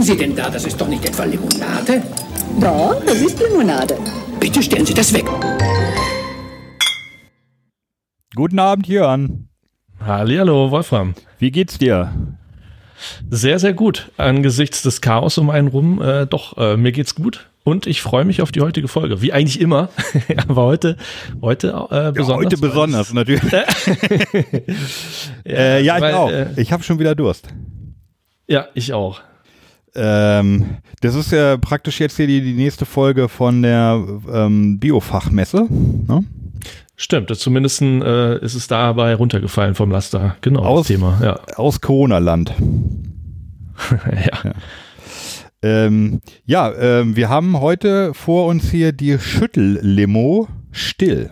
trinken Sie denn da? Das ist doch nicht etwa Limonade? Doch, es ist Limonade. Bitte stellen Sie das weg. Guten Abend, Jörn. Hallihallo, Wolfram. Wie geht's dir? Sehr, sehr gut. Angesichts des Chaos um einen rum, äh, doch, äh, mir geht's gut. Und ich freue mich auf die heutige Folge. Wie eigentlich immer. Aber heute, heute äh, besonders. Ja, heute besonders, natürlich. äh, ja, ich weil, auch. Äh, ich habe schon wieder Durst. Ja, ich auch. Ähm, das ist ja praktisch jetzt hier die, die nächste Folge von der ähm, Biofachmesse. Ne? Stimmt, zumindest äh, ist es dabei runtergefallen vom Laster. Genau, aus, Thema. Ja. Aus Corona-Land. ja. ja. Ähm, ja, ähm, wir haben heute vor uns hier die Schüttellimo still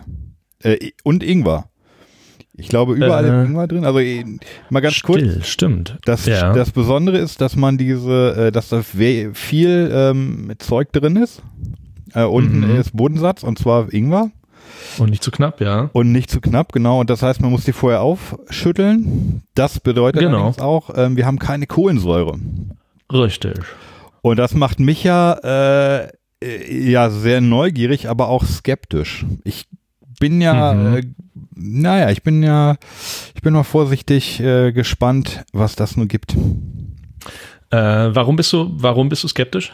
äh, und Ingwer. Ich glaube, überall äh, Ingwer drin. Also äh, mal ganz still, kurz. Stimmt. Das, ja. das Besondere ist, dass man diese, äh, dass da viel ähm, Zeug drin ist. Äh, unten mhm. ist Bodensatz und zwar Ingwer. Und nicht zu knapp, ja. Und nicht zu knapp, genau. Und das heißt, man muss die vorher aufschütteln. Das bedeutet genau. auch, ähm, wir haben keine Kohlensäure. Richtig. Und das macht mich ja, äh, äh, ja sehr neugierig, aber auch skeptisch. Ich bin ja, mhm. äh, naja, ich bin ja, ich bin mal vorsichtig äh, gespannt, was das nur gibt. Äh, warum bist du, warum bist du skeptisch?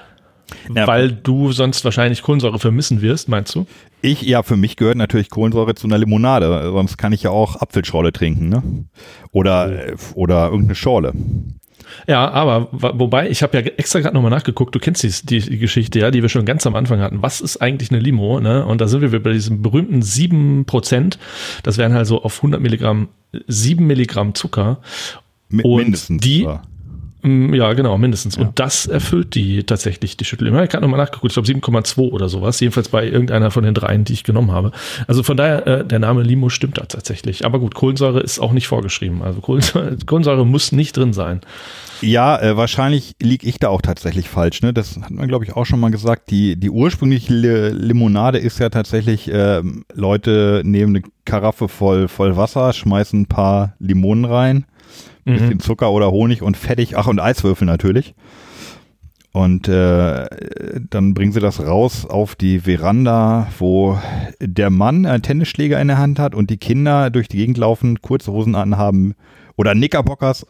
Ja, Weil du sonst wahrscheinlich Kohlensäure vermissen wirst, meinst du? Ich, ja, für mich gehört natürlich Kohlensäure zu einer Limonade. Sonst kann ich ja auch Apfelschorle trinken, ne? Oder, oh. oder irgendeine Schorle. Ja, aber wobei, ich habe ja extra gerade nochmal nachgeguckt, du kennst die, die, Geschichte, ja, die wir schon ganz am Anfang hatten. Was ist eigentlich eine Limo? Ne? Und da sind wir bei diesem berühmten 7%. Das wären halt so auf 100 Milligramm 7 Milligramm Zucker. M und mindestens. Die. Mm, ja, genau, mindestens. Ja. Und das erfüllt die tatsächlich, die Schüttel. Ich habe nochmal nachgeguckt, ich glaube 7,2 oder sowas. Jedenfalls bei irgendeiner von den dreien, die ich genommen habe. Also von daher, äh, der Name Limo stimmt da tatsächlich. Aber gut, Kohlensäure ist auch nicht vorgeschrieben. Also Kohlensäure, Kohlensäure muss nicht drin sein. Ja, äh, wahrscheinlich liege ich da auch tatsächlich falsch. Ne? Das hat man, glaube ich, auch schon mal gesagt. Die, die ursprüngliche Limonade ist ja tatsächlich, äh, Leute nehmen eine Karaffe voll, voll Wasser, schmeißen ein paar Limonen rein mhm. bisschen Zucker oder Honig und fertig, ach und Eiswürfel natürlich. Und äh, dann bringen sie das raus auf die Veranda, wo der Mann einen Tennisschläger in der Hand hat und die Kinder durch die Gegend laufen, kurze Hosen anhaben, oder Knickerbockers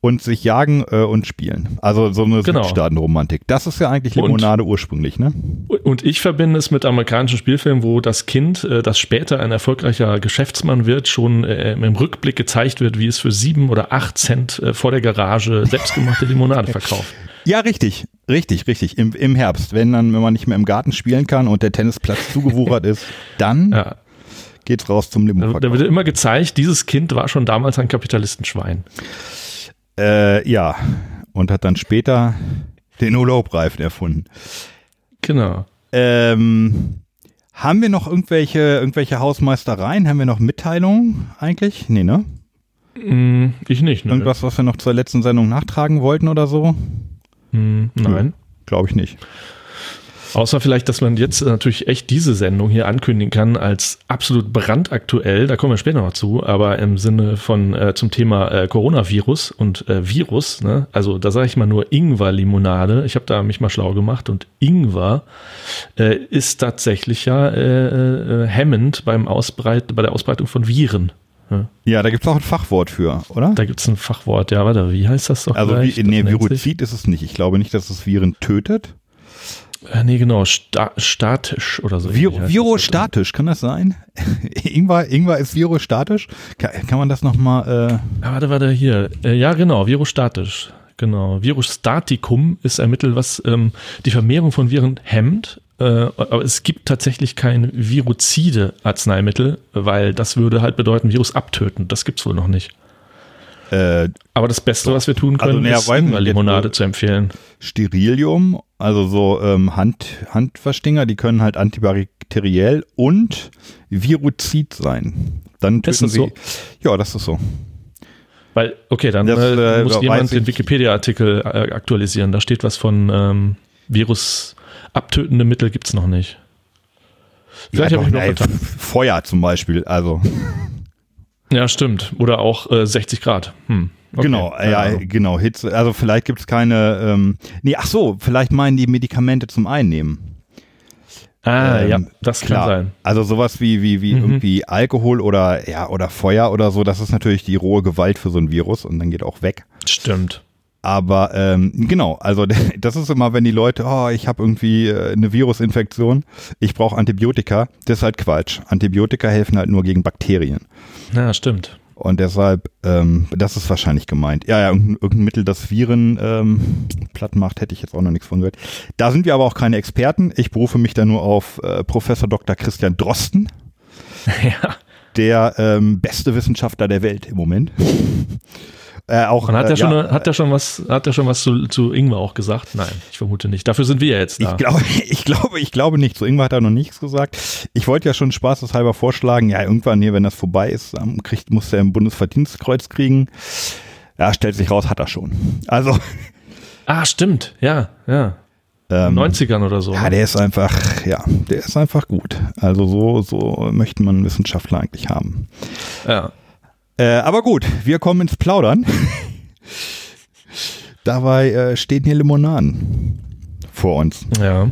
und sich jagen äh, und spielen. Also so eine genau. Südstaatenromantik. Das ist ja eigentlich Limonade und, ursprünglich, ne? Und ich verbinde es mit amerikanischen Spielfilmen, wo das Kind, äh, das später ein erfolgreicher Geschäftsmann wird, schon äh, im Rückblick gezeigt wird, wie es für sieben oder acht Cent äh, vor der Garage selbstgemachte Limonade verkauft. Ja, richtig, richtig, richtig. Im, Im Herbst, wenn dann, wenn man nicht mehr im Garten spielen kann und der Tennisplatz zugewuchert ist, dann ja geht's raus zum Limo. Da wird immer gezeigt, dieses Kind war schon damals ein Kapitalistenschwein. Äh, ja, und hat dann später den Urlaubreifen erfunden. Genau. Ähm, haben wir noch irgendwelche, irgendwelche Hausmeistereien? Haben wir noch Mitteilungen eigentlich? Nee, ne? Mm, ich nicht, ne? Irgendwas, was wir noch zur letzten Sendung nachtragen wollten oder so? Mm, nein. Glaube ich nicht. Außer vielleicht, dass man jetzt natürlich echt diese Sendung hier ankündigen kann als absolut brandaktuell. Da kommen wir später noch zu, aber im Sinne von äh, zum Thema äh, Coronavirus und äh, Virus. Ne? Also da sage ich mal nur Ingwer-Limonade. Ich habe da mich mal schlau gemacht und Ingwer äh, ist tatsächlich ja äh, äh, hemmend beim Ausbreit bei der Ausbreitung von Viren. Ja, ja da gibt es auch ein Fachwort für, oder? Da gibt es ein Fachwort, ja, warte, wie heißt das doch? Also, wie, nee, Virozid ist es nicht. Ich glaube nicht, dass es Viren tötet. Äh, nee, genau, sta statisch oder so. Vir virostatisch, kann das sein? Ingwer, Ingwer ist virostatisch? Kann, kann man das nochmal. Äh ah, warte, warte, hier. Äh, ja, genau, virostatisch. Genau. Virustaticum ist ein Mittel, was ähm, die Vermehrung von Viren hemmt. Äh, aber es gibt tatsächlich kein viruzide Arzneimittel, weil das würde halt bedeuten, Virus abtöten. Das gibt's wohl noch nicht. Äh, Aber das Beste, was wir tun können, also, ist Limonade zu empfehlen. Sterilium, also so ähm, Hand, Handverstinger, die können halt antibakteriell und viruzid sein. Dann töten sie. So? Ja, das ist so. Weil, okay, dann das, äh, muss jemand den Wikipedia-Artikel äh, aktualisieren. Da steht was von ähm, Virus abtötende Mittel gibt es noch nicht. Vielleicht ja, habe ich noch nein, Feuer zum Beispiel, also. Ja, stimmt. Oder auch äh, 60 Grad. Hm. Okay. Genau, ja, Also, genau, Hitze. Also vielleicht gibt es keine, ähm, nee, ach so, vielleicht meinen die Medikamente zum Einnehmen. Ah, Ähm, ja, das Klar. kann sein. Also sowas wie, wie, wie Mhm. irgendwie Alkohol oder, ja, oder Feuer oder so, das ist natürlich die rohe Gewalt für so ein Virus und dann geht auch weg. Stimmt. Aber ähm, genau, also das ist immer, wenn die Leute, oh, ich habe irgendwie äh, eine Virusinfektion, ich brauche Antibiotika, das ist halt Quatsch. Antibiotika helfen halt nur gegen Bakterien. Ja, stimmt. Und deshalb, ähm, das ist wahrscheinlich gemeint. Ja, ja, irgendein, irgendein Mittel, das Viren ähm, platt macht, hätte ich jetzt auch noch nichts von gehört. Da sind wir aber auch keine Experten. Ich berufe mich da nur auf äh, Professor Dr. Christian Drosten, ja. Der ähm, beste Wissenschaftler der Welt im Moment. äh, auch, Und hat äh, er schon, ja, hat er schon was, hat er schon was zu, zu Ingwer auch gesagt? Nein, ich vermute nicht. Dafür sind wir ja jetzt da. Ich glaube, ich glaube, ich glaube nicht. Zu Ingwer hat er noch nichts gesagt. Ich wollte ja schon spaßeshalber vorschlagen, ja, irgendwann hier, wenn das vorbei ist, kriegt, muss er ein Bundesverdienstkreuz kriegen. Ja, stellt sich raus, hat er schon. Also, ah, stimmt. Ja, ja. Ähm, 90ern oder so. ja, ne? der ist einfach, ja, der ist einfach gut. Also so, so möchte man Wissenschaftler eigentlich haben. ja. Äh, aber gut, wir kommen ins Plaudern. Dabei äh, stehen hier Limonaden vor uns. ja.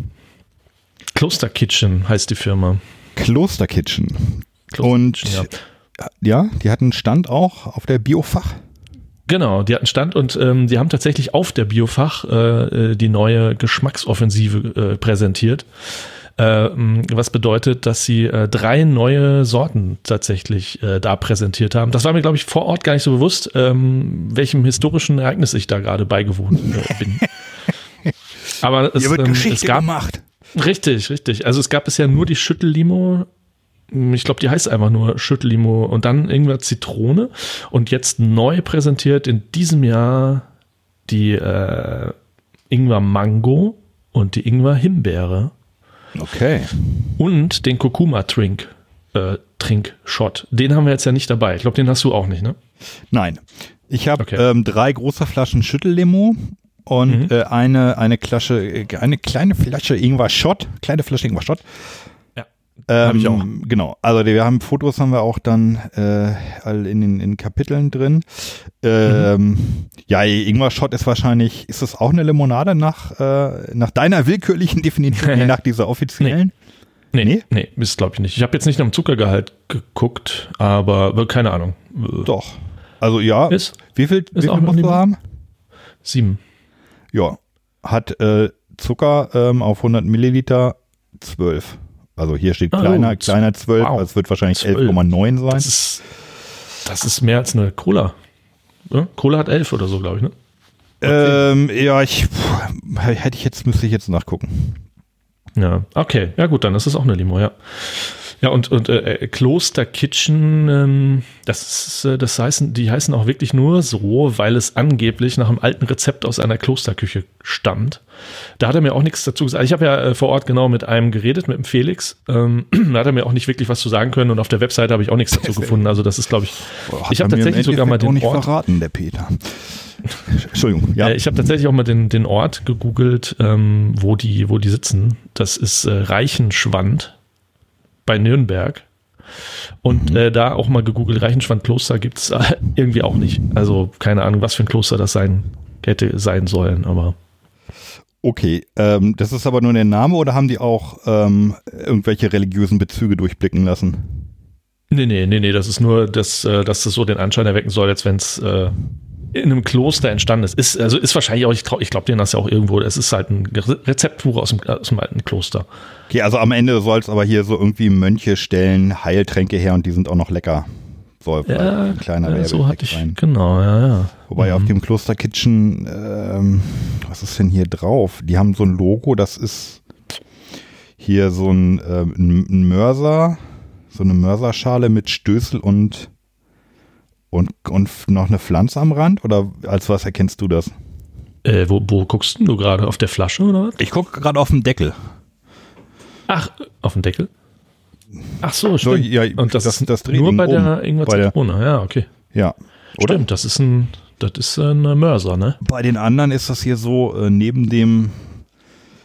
Kloster Kitchen heißt die Firma. Kloster Kitchen. Kloster Und Kitchen, ja, die hatten einen Stand auch auf der Biofach. Genau, die hatten Stand und ähm, die haben tatsächlich auf der Biofach äh, äh, die neue Geschmacksoffensive äh, präsentiert. Äh, was bedeutet, dass sie äh, drei neue Sorten tatsächlich äh, da präsentiert haben. Das war mir, glaube ich, vor Ort gar nicht so bewusst, ähm, welchem historischen Ereignis ich da gerade beigewohnt äh, bin. Aber es, Hier wird ähm, Geschichte es gab gemacht. Richtig, richtig. Also es gab bisher nur die Schüttellimo. Ich glaube, die heißt einfach nur Schüttellimo und dann irgendwas Zitrone. Und jetzt neu präsentiert in diesem Jahr die äh, Ingwer Mango und die Ingwer Himbeere Okay. und den Kurkuma Trink äh, Trinkshot. Den haben wir jetzt ja nicht dabei. Ich glaube, den hast du auch nicht, ne? Nein. Ich habe Okay. ähm, drei große Flaschen Schüttellimo und Mhm. äh, eine, eine, Flasche, äh, eine kleine Flasche Ingwer Shot. Kleine Flasche Ingwer Shot. Ähm, Hab ich auch. Genau. Also die- wir haben Fotos haben wir auch dann äh, all in den in Kapiteln drin. Ähm, Mhm. Ja, Ingwer Shot ist wahrscheinlich, ist das auch eine Limonade nach, äh, nach deiner willkürlichen Definition, nee, nach dieser offiziellen? Nee, Nee? nee, ist glaube ich nicht. Ich habe jetzt nicht nach dem Zuckergehalt geguckt, aber keine Ahnung. Doch. Also ja. Ist, wie viel, wie viel auch musst du haben? sieben. Ja, hat äh, Zucker ähm, auf 100 Milliliter 12. Also hier steht Oh, kleiner, z- kleiner 12, wow. also es wird wahrscheinlich 12. 11,9 sein. Das ist, das ist mehr als eine Cola. Ja? Cola hat elf oder so, glaube ich, ne? Ähm, ja, ich pff, hätte ich jetzt, müsste ich jetzt nachgucken. Ja, okay. Ja, gut, dann ist es auch eine Limo, ja. Ja, und, und äh, Kloster Kitchen, ähm, das, ist, äh, das heißen, die heißen auch wirklich nur so, weil es angeblich nach einem alten Rezept aus einer Klosterküche stammt. Da hat er mir auch nichts dazu gesagt. Ich habe ja äh, vor Ort genau mit einem geredet, mit dem Felix. Ähm, da hat er mir auch nicht wirklich was zu sagen können und auf der Webseite habe ich auch nichts dazu gefunden. Also das ist, glaube ich, Boah, ich habe tatsächlich sogar mal auch den nicht Ort verraten, der Peter. Entschuldigung, ja. Äh, ich habe tatsächlich auch mal den, den Ort gegoogelt, ähm, wo, die, wo die sitzen. Das ist äh, Reichenschwand bei Nürnberg. Und äh, da auch mal gegoogelt, Reichenschwand-Kloster gibt es äh, irgendwie auch nicht. Also keine Ahnung, was für ein Kloster das sein hätte sein sollen, aber Okay, ähm, das ist aber nur der Name oder haben die auch ähm, irgendwelche religiösen Bezüge durchblicken lassen? nee, nee, nee, nee, das ist nur, dass, äh, dass das so den Anschein erwecken soll, als wenn es äh, in einem Kloster entstanden ist. ist also ist wahrscheinlich auch, ich, trau- ich glaube denen das ja auch irgendwo, es ist halt ein Re- Rezeptbuch aus dem, aus dem alten Kloster. Okay, also am Ende soll es aber hier so irgendwie Mönche stellen Heiltränke her und die sind auch noch lecker. Soll vielleicht ein kleiner ja, so hatte ich, sein. genau, ja, ja. Wobei auf dem Kloster Kitchen, ähm, was ist denn hier drauf? Die haben so ein Logo, das ist hier so ein, ähm, ein Mörser, so eine Mörserschale mit Stößel und, und, und noch eine Pflanze am Rand? Oder als was erkennst du das? Äh, wo, wo guckst denn du gerade? Auf der Flasche oder was? Ich gucke gerade auf den Deckel. Ach, auf dem Deckel? Ach so, So, stimmt. ja, Und das, das- das dreht nur bei um. der Ingwer Bei der- Zitrone. Ja, okay. Ja. Oder? Stimmt, das ist ein, das ist ein Mörser, ne? Bei den anderen ist das hier so äh, neben dem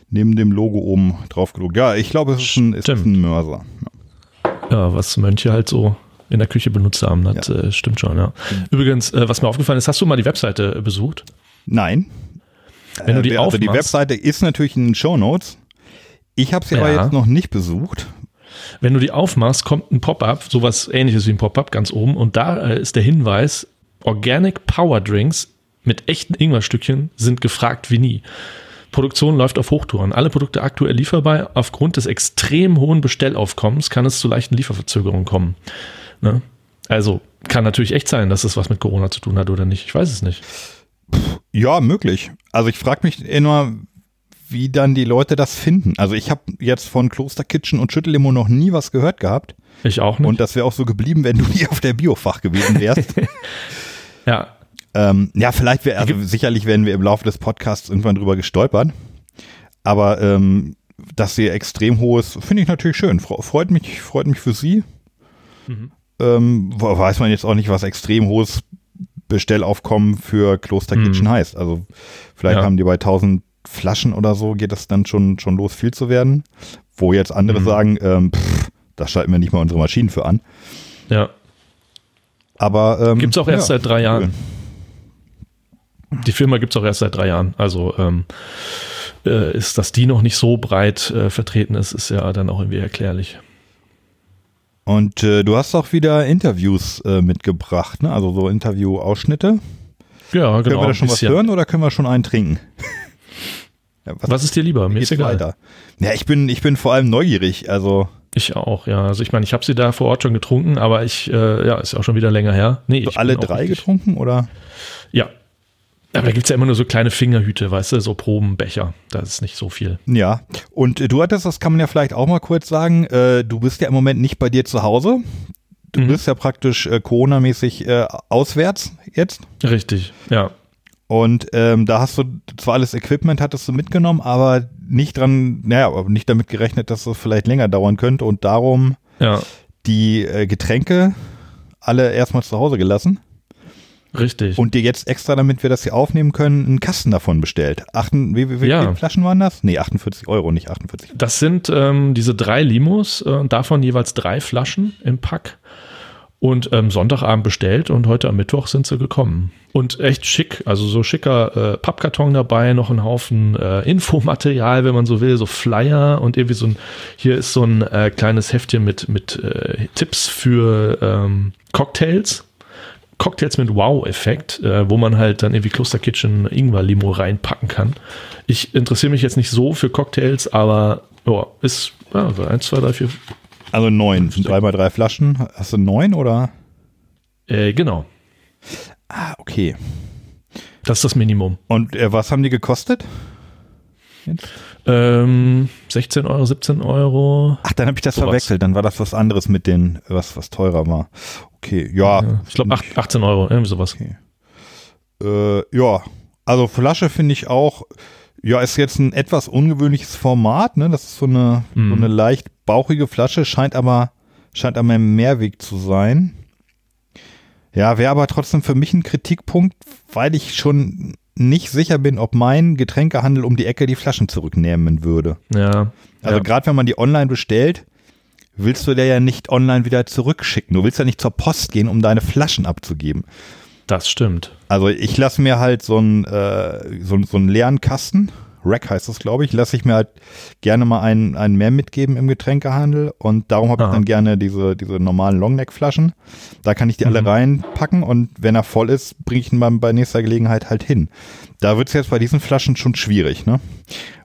neben dem Logo oben drauf gedruckt. Ja, ich glaube, es ist ein, ist Stimmt. ein Mörser. Ja, was Mönche halt so in der Küche benutzt haben. Das ja. äh, stimmt schon, ja. Übrigens, äh, was mir aufgefallen ist, hast du mal die Webseite besucht? Nein. Wenn du die äh, also die Webseite ist natürlich in den Show Notes. Ich habe sie ja. aber jetzt noch nicht besucht. Wenn du die aufmachst, kommt ein Pop-up, sowas ähnliches wie ein Pop-up ganz oben und da äh, ist der Hinweis, Organic Power Drinks mit echten Ingwerstückchen sind gefragt wie nie. Produktion läuft auf Hochtouren. Alle Produkte aktuell lieferbar. Aufgrund des extrem hohen Bestellaufkommens kann es zu leichten Lieferverzögerungen kommen. Ne? Also kann natürlich echt sein, dass es was mit Corona zu tun hat oder nicht. Ich weiß es nicht. Ja, möglich. Also ich frage mich immer, wie dann die Leute das finden. Also ich habe jetzt von Kloster Kitchen und Schüttellimo noch nie was gehört gehabt. Ich auch nicht. Und das wäre auch so geblieben, wenn du nie auf der Biofach gewesen wärst. ja. Ähm, ja, vielleicht wäre, also sicherlich werden wir im Laufe des Podcasts irgendwann drüber gestolpert. Aber ähm, dass sie extrem hohes, finde ich natürlich schön. Freut mich, freut mich für sie. Mhm. Ähm, weiß man jetzt auch nicht, was extrem hohes Bestellaufkommen für Kloster Kitchen mhm. heißt. Also vielleicht ja. haben die bei 1000 Flaschen oder so geht das dann schon, schon los, viel zu werden. Wo jetzt andere mhm. sagen, ähm, pff, da schalten wir nicht mal unsere Maschinen für an. Ja. Aber ähm, gibt es auch erst ja, seit drei Jahren. Die Firma gibt es auch erst seit drei Jahren. Also ähm, äh, ist, dass die noch nicht so breit äh, vertreten ist, ist ja dann auch irgendwie erklärlich. Und äh, du hast auch wieder Interviews äh, mitgebracht, ne? Also so Interview-Ausschnitte. Ja, genau. Können wir da schon was hören oder können wir schon einen trinken? Ja, was, was, ist dir lieber? Mir ist egal. Weiter. Ja, ich bin, ich bin vor allem neugierig. Also ich auch, ja. Also ich meine, ich habe sie da vor Ort schon getrunken, aber ich, äh, ja, ist auch schon wieder länger her. Nee, ich alle drei getrunken oder? Ja. Aber da gibt es ja immer nur so kleine Fingerhüte, weißt du, so Probenbecher. Da ist nicht so viel. Ja. Und äh, du hattest, das kann man ja vielleicht auch mal kurz sagen, äh, du bist ja im Moment nicht bei dir zu Hause. Du mhm. bist ja praktisch äh, Corona-mäßig äh, auswärts jetzt. Richtig, ja. Und ähm, da hast du zwar alles Equipment hattest du mitgenommen, aber nicht dran, naja, aber nicht damit gerechnet, dass es vielleicht länger dauern könnte und darum ja. die äh, Getränke alle erstmal zu Hause gelassen. Richtig. Und dir jetzt extra, damit wir das hier aufnehmen können, einen Kasten davon bestellt. Achten, wie, wie, wie ja. viele Flaschen waren das? Nee, 48 Euro, nicht 48. Das sind ähm, diese drei Limos, äh, davon jeweils drei Flaschen im Pack und ähm, Sonntagabend bestellt und heute am Mittwoch sind sie gekommen. Und echt schick, also so schicker äh, Pappkarton dabei, noch ein Haufen äh, Infomaterial, wenn man so will, so Flyer und irgendwie so ein, hier ist so ein äh, kleines Heftchen mit, mit äh, Tipps für ähm, Cocktails. Cocktails mit Wow-Effekt, äh, wo man halt dann irgendwie Kloster Kitchen Ingwer-Limo reinpacken kann. Ich interessiere mich jetzt nicht so für Cocktails, aber oh, ist ja, also eins, zwei, drei, vier, also neun. Sind drei mal drei Flaschen. Hast du neun oder? Äh, genau. Ah, okay. Das ist das Minimum. Und äh, was haben die gekostet? Ähm, 16 Euro, 17 Euro. Ach, dann habe ich das sowas. verwechselt. Dann war das was anderes mit den, was, was teurer war. Okay, ja. ja ich glaube 18 Euro, irgendwie sowas. Okay. Äh, ja, also Flasche finde ich auch, ja, ist jetzt ein etwas ungewöhnliches Format, ne? Das ist so eine, mm. so eine leicht bauchige Flasche, scheint aber, scheint aber ein Mehrweg zu sein. Ja, wäre aber trotzdem für mich ein Kritikpunkt, weil ich schon nicht sicher bin, ob mein Getränkehandel um die Ecke die Flaschen zurücknehmen würde. Ja. Also ja. gerade wenn man die online bestellt, willst du der ja nicht online wieder zurückschicken. Du willst ja nicht zur Post gehen, um deine Flaschen abzugeben. Das stimmt. Also ich lasse mir halt so einen, äh, so, so einen leeren Kasten Rack heißt das, glaube ich, lasse ich mir halt gerne mal einen, einen mehr mitgeben im Getränkehandel und darum habe ich dann gerne diese, diese normalen Longneck-Flaschen. Da kann ich die mhm. alle reinpacken und wenn er voll ist, bringe ich ihn dann bei nächster Gelegenheit halt hin. Da wird es jetzt bei diesen Flaschen schon schwierig, ne?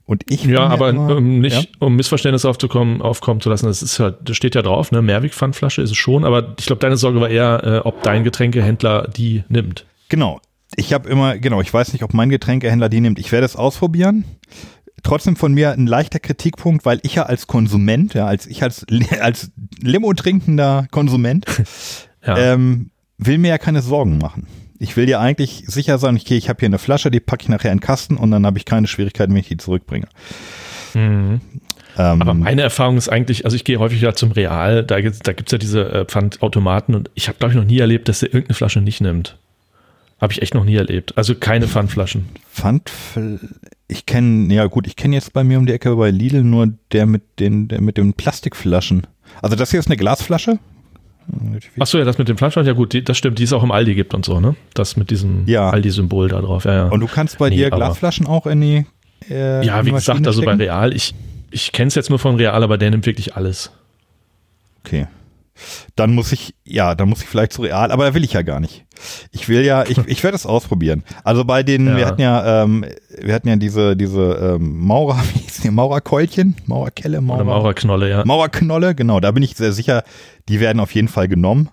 Und ich ja, aber immer, um nicht, ja? um Missverständnisse aufzukommen, aufkommen zu lassen, das ist halt, das steht ja drauf, ne? Mehrwegpfandflasche ist es schon, aber ich glaube, deine Sorge war eher, äh, ob dein Getränkehändler die nimmt. Genau ich habe immer, genau, ich weiß nicht, ob mein Getränkehändler die nimmt. Ich werde es ausprobieren. Trotzdem von mir ein leichter Kritikpunkt, weil ich ja als Konsument, ja, als ich als, als Limo trinkender Konsument, ja. ähm, will mir ja keine Sorgen machen. Ich will dir eigentlich sicher sein, okay, ich habe hier eine Flasche, die packe ich nachher in den Kasten und dann habe ich keine Schwierigkeiten, wenn ich die zurückbringe. Mhm. Ähm, Aber meine Erfahrung ist eigentlich, also ich gehe häufig ja zum Real, da, da gibt es ja diese äh, Pfandautomaten und ich habe, glaube ich, noch nie erlebt, dass der irgendeine Flasche nicht nimmt. Habe ich echt noch nie erlebt. Also keine Pfandflaschen. Pfand, ich kenne, ja gut, ich kenne jetzt bei mir um die Ecke bei Lidl nur der mit den, der mit den Plastikflaschen. Also das hier ist eine Glasflasche. Achso, ja, das mit dem Fleischwand, ja gut, die, das stimmt, die es auch im Aldi gibt und so, ne? Das mit diesem Ja. Aldi-Symbol da drauf, ja, ja. Und du kannst bei Nee, dir Glasflaschen auch in die. Äh, ja, wie gesagt, also bei stecken? Real, ich, ich kenne es jetzt nur von Real, aber der nimmt wirklich alles. Okay. Dann muss ich, ja, dann muss ich vielleicht zu real, aber da will ich ja gar nicht. Ich will ja, ich, ich werde es ausprobieren. Also bei den, Ja. wir hatten ja, ähm, wir hatten ja diese, diese ähm, Maurer, wie hießen die, Maurerkeulchen, Maurerkelle, Maurer, Oder Maurerknolle, ja. Mauerknolle, genau, da bin ich sehr sicher, die werden auf jeden Fall genommen.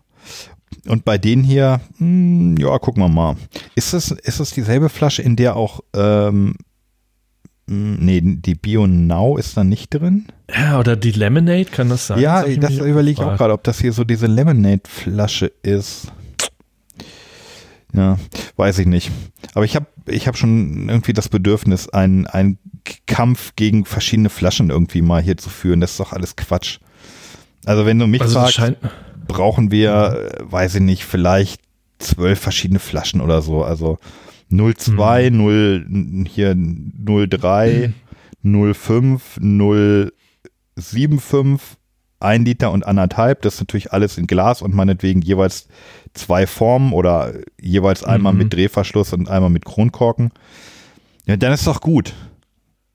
Und bei denen hier, hm, ja, gucken wir mal. Ist es, ist es dieselbe Flasche, in der auch, ähm, hm, nee, die Bio Now ist da nicht drin? Ja, oder die Lemonade, kann das sein? Ja, das mich überlege ich auch gerade, ob das hier so diese Lemonade-Flasche ist. Ja, weiß ich nicht. Aber ich habe ich hab schon irgendwie das Bedürfnis, einen, einen Kampf gegen verschiedene Flaschen irgendwie mal hier zu führen. Das ist doch alles Quatsch. Also wenn du mich Also das fragst, brauchen wir, äh, weiß ich nicht, vielleicht zwölf verschiedene Flaschen oder so. Also 02, 0, hier 03, 05, 075, ein Liter und anderthalb. Das ist natürlich alles in Glas und meinetwegen jeweils zwei Formen oder jeweils einmal Mhm. mit Drehverschluss und einmal mit Kronkorken. Ja, dann ist doch gut.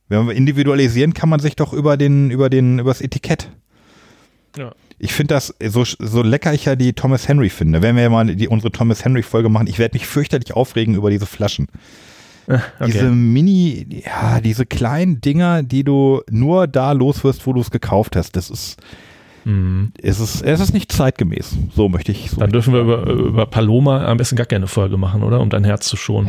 Wenn wir individualisieren, kann man sich doch über den, über den, übers Etikett. Ja. Ich finde das, so, so lecker ich ja die Thomas Henry finde. Wenn wir ja mal die, unsere Thomas Henry Folge machen, ich werde mich fürchterlich aufregen über diese Flaschen. Diese okay. Mini, ja, diese kleinen Dinger, die du nur da loswirst, wo du es gekauft hast. Das ist, Mhm. es ist, es ist nicht zeitgemäß. So möchte ich. So Dann dürfen wir über, über Paloma am besten gar keine Folge machen, oder? Um dein Herz zu schonen.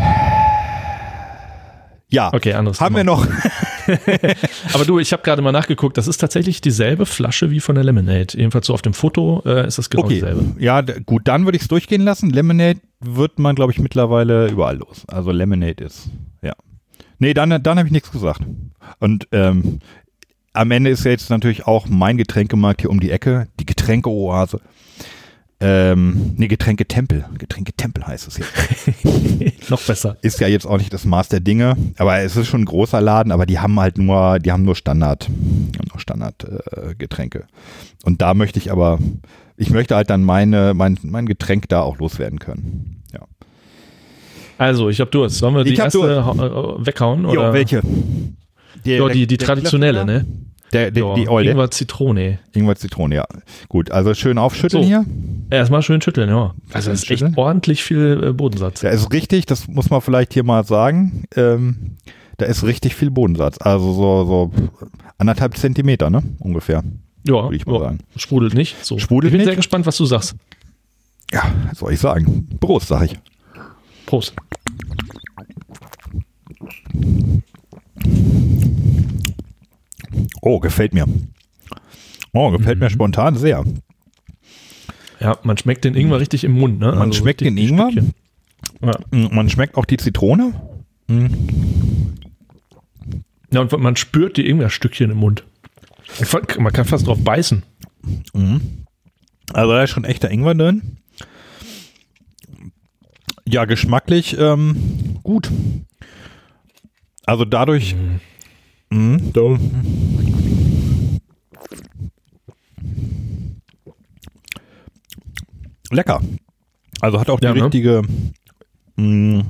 ja, Okay, anderes haben wir Thema. noch. Aber du, ich habe gerade mal nachgeguckt, das ist tatsächlich dieselbe Flasche wie von der Lemonade. Jedenfalls so auf dem Foto äh, ist das genau Okay, dieselbe. ja, gut, dann würde ich es durchgehen lassen. Lemonade wird man, glaube ich, mittlerweile überall los. Also Lemonade ist, ja. Nee, dann, dann habe ich nichts gesagt. Und ähm, am Ende ist ja jetzt natürlich auch mein Getränkemarkt hier um die Ecke, die Getränkeoase. Ähm, nee, Getränketempel. Getränketempel heißt es jetzt. Noch besser. Ist ja jetzt auch nicht das Maß der Dinge, aber es ist schon ein großer Laden, aber die haben halt nur, die haben nur Standard, die nur Standard äh, Getränke. Und da möchte ich aber, ich möchte halt dann meine, mein, mein Getränk da auch loswerden können. Ja. Also, ich habe Durst. Sollen wir die hab erste hau- äh, weghauen? Oder? Jo, welche? Der, Ja, die, die der traditionelle, ne? Der, der, Ja, die Eule. Ingwer Zitrone. Ingwer Zitrone, ja. Gut, also schön aufschütteln So. hier. Erstmal schön schütteln, ja. Also, das ist echt Schütteln? ordentlich viel äh, Bodensatz. Da ist richtig, das muss man vielleicht hier mal sagen. Ähm, da ist richtig viel Bodensatz. Also so, so anderthalb Zentimeter, ne? Ungefähr. Ja, Würde ich mal ja. sagen. sprudelt nicht. So. Sprudelt ich bin nicht? sehr gespannt, was du sagst. Ja, was soll ich sagen? Prost, sag ich. Prost. Oh, gefällt mir. Oh, gefällt Mhm. mir spontan sehr. Ja, man schmeckt den Ingwer richtig im Mund, ne? Man schmeckt den Ingwer? Ja. Mm, Man schmeckt auch die Zitrone. ja, und man spürt die Ingwerstückchen im Mund. Man kann fast drauf beißen. Also da ist schon echter Ingwer drin. Ja, geschmacklich ähm, gut. Also dadurch. Mhm. da- Lecker. Also hat auch die Ja, ne? richtige. mh,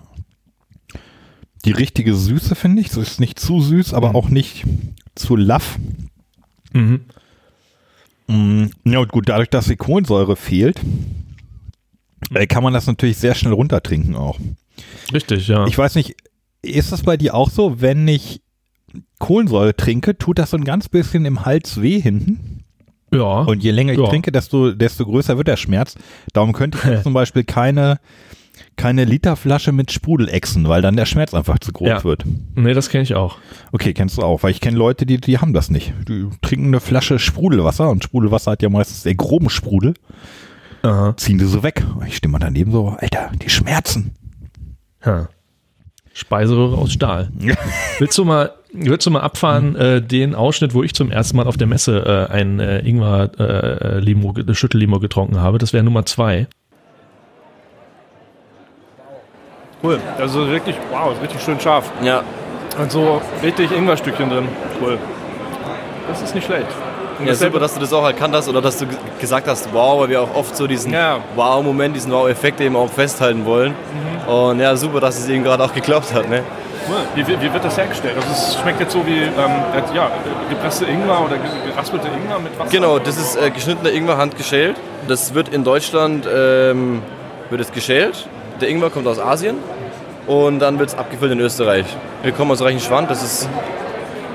die richtige Süße, finde ich. So ist nicht zu süß, aber Mhm. auch nicht zu laff. Mhm. Mm, Ja, und gut, dadurch, dass die Kohlensäure fehlt, äh, kann man das natürlich sehr schnell runtertrinken auch. Richtig, ja. Ich weiß nicht, ist das bei dir auch so, wenn ich Kohlensäure trinke, tut das so ein ganz bisschen im Hals weh hinten? Ja. Und je länger ich Ja. trinke, desto, desto größer wird der Schmerz. Darum könnte ich jetzt zum Beispiel keine, keine Literflasche mit Sprudel exen, weil dann der Schmerz einfach zu groß Ja. wird. nee, das kenne ich auch. Okay, kennst du auch, weil ich kenne Leute, die, die haben das nicht. Die trinken eine Flasche Sprudelwasser und Sprudelwasser hat ja meistens sehr groben Sprudel. Aha. ziehen die so weg. Ich stehe mal daneben so, Alter, die Schmerzen. Ja. Speiseröhre aus Stahl. Willst du mal, willst du mal abfahren, äh, den Ausschnitt, wo ich zum ersten Mal auf der Messe äh, ein äh, Ingwer äh, Limo, äh, Schüttellimo getrunken habe? Das wäre Nummer zwei. Cool. Also wirklich, wow, richtig schön scharf. Ja, Und so richtig Ingwerstückchen drin. Cool. Das ist nicht schlecht. Und Ja, super, dass du das auch erkannt hast oder dass du ge- gesagt hast, wow, weil wir auch oft so diesen Ja. Wow-Moment, diesen Wow-Effekt eben auch festhalten wollen. Mhm. Und ja, super, dass es eben gerade auch geklappt hat. Ne? Wie, wie, wird das hergestellt? Also es schmeckt jetzt so wie ähm, äh, ja, gepresste Ingwer oder ge- geraspelte Ingwer mit Wasser? Genau, das ist äh, geschnittener Ingwer handgeschält. Das wird in Deutschland ähm, wird es geschält. Der Ingwer kommt aus Asien und dann wird es abgefüllt in Österreich. Wir kommen aus Reichenschwand, das ist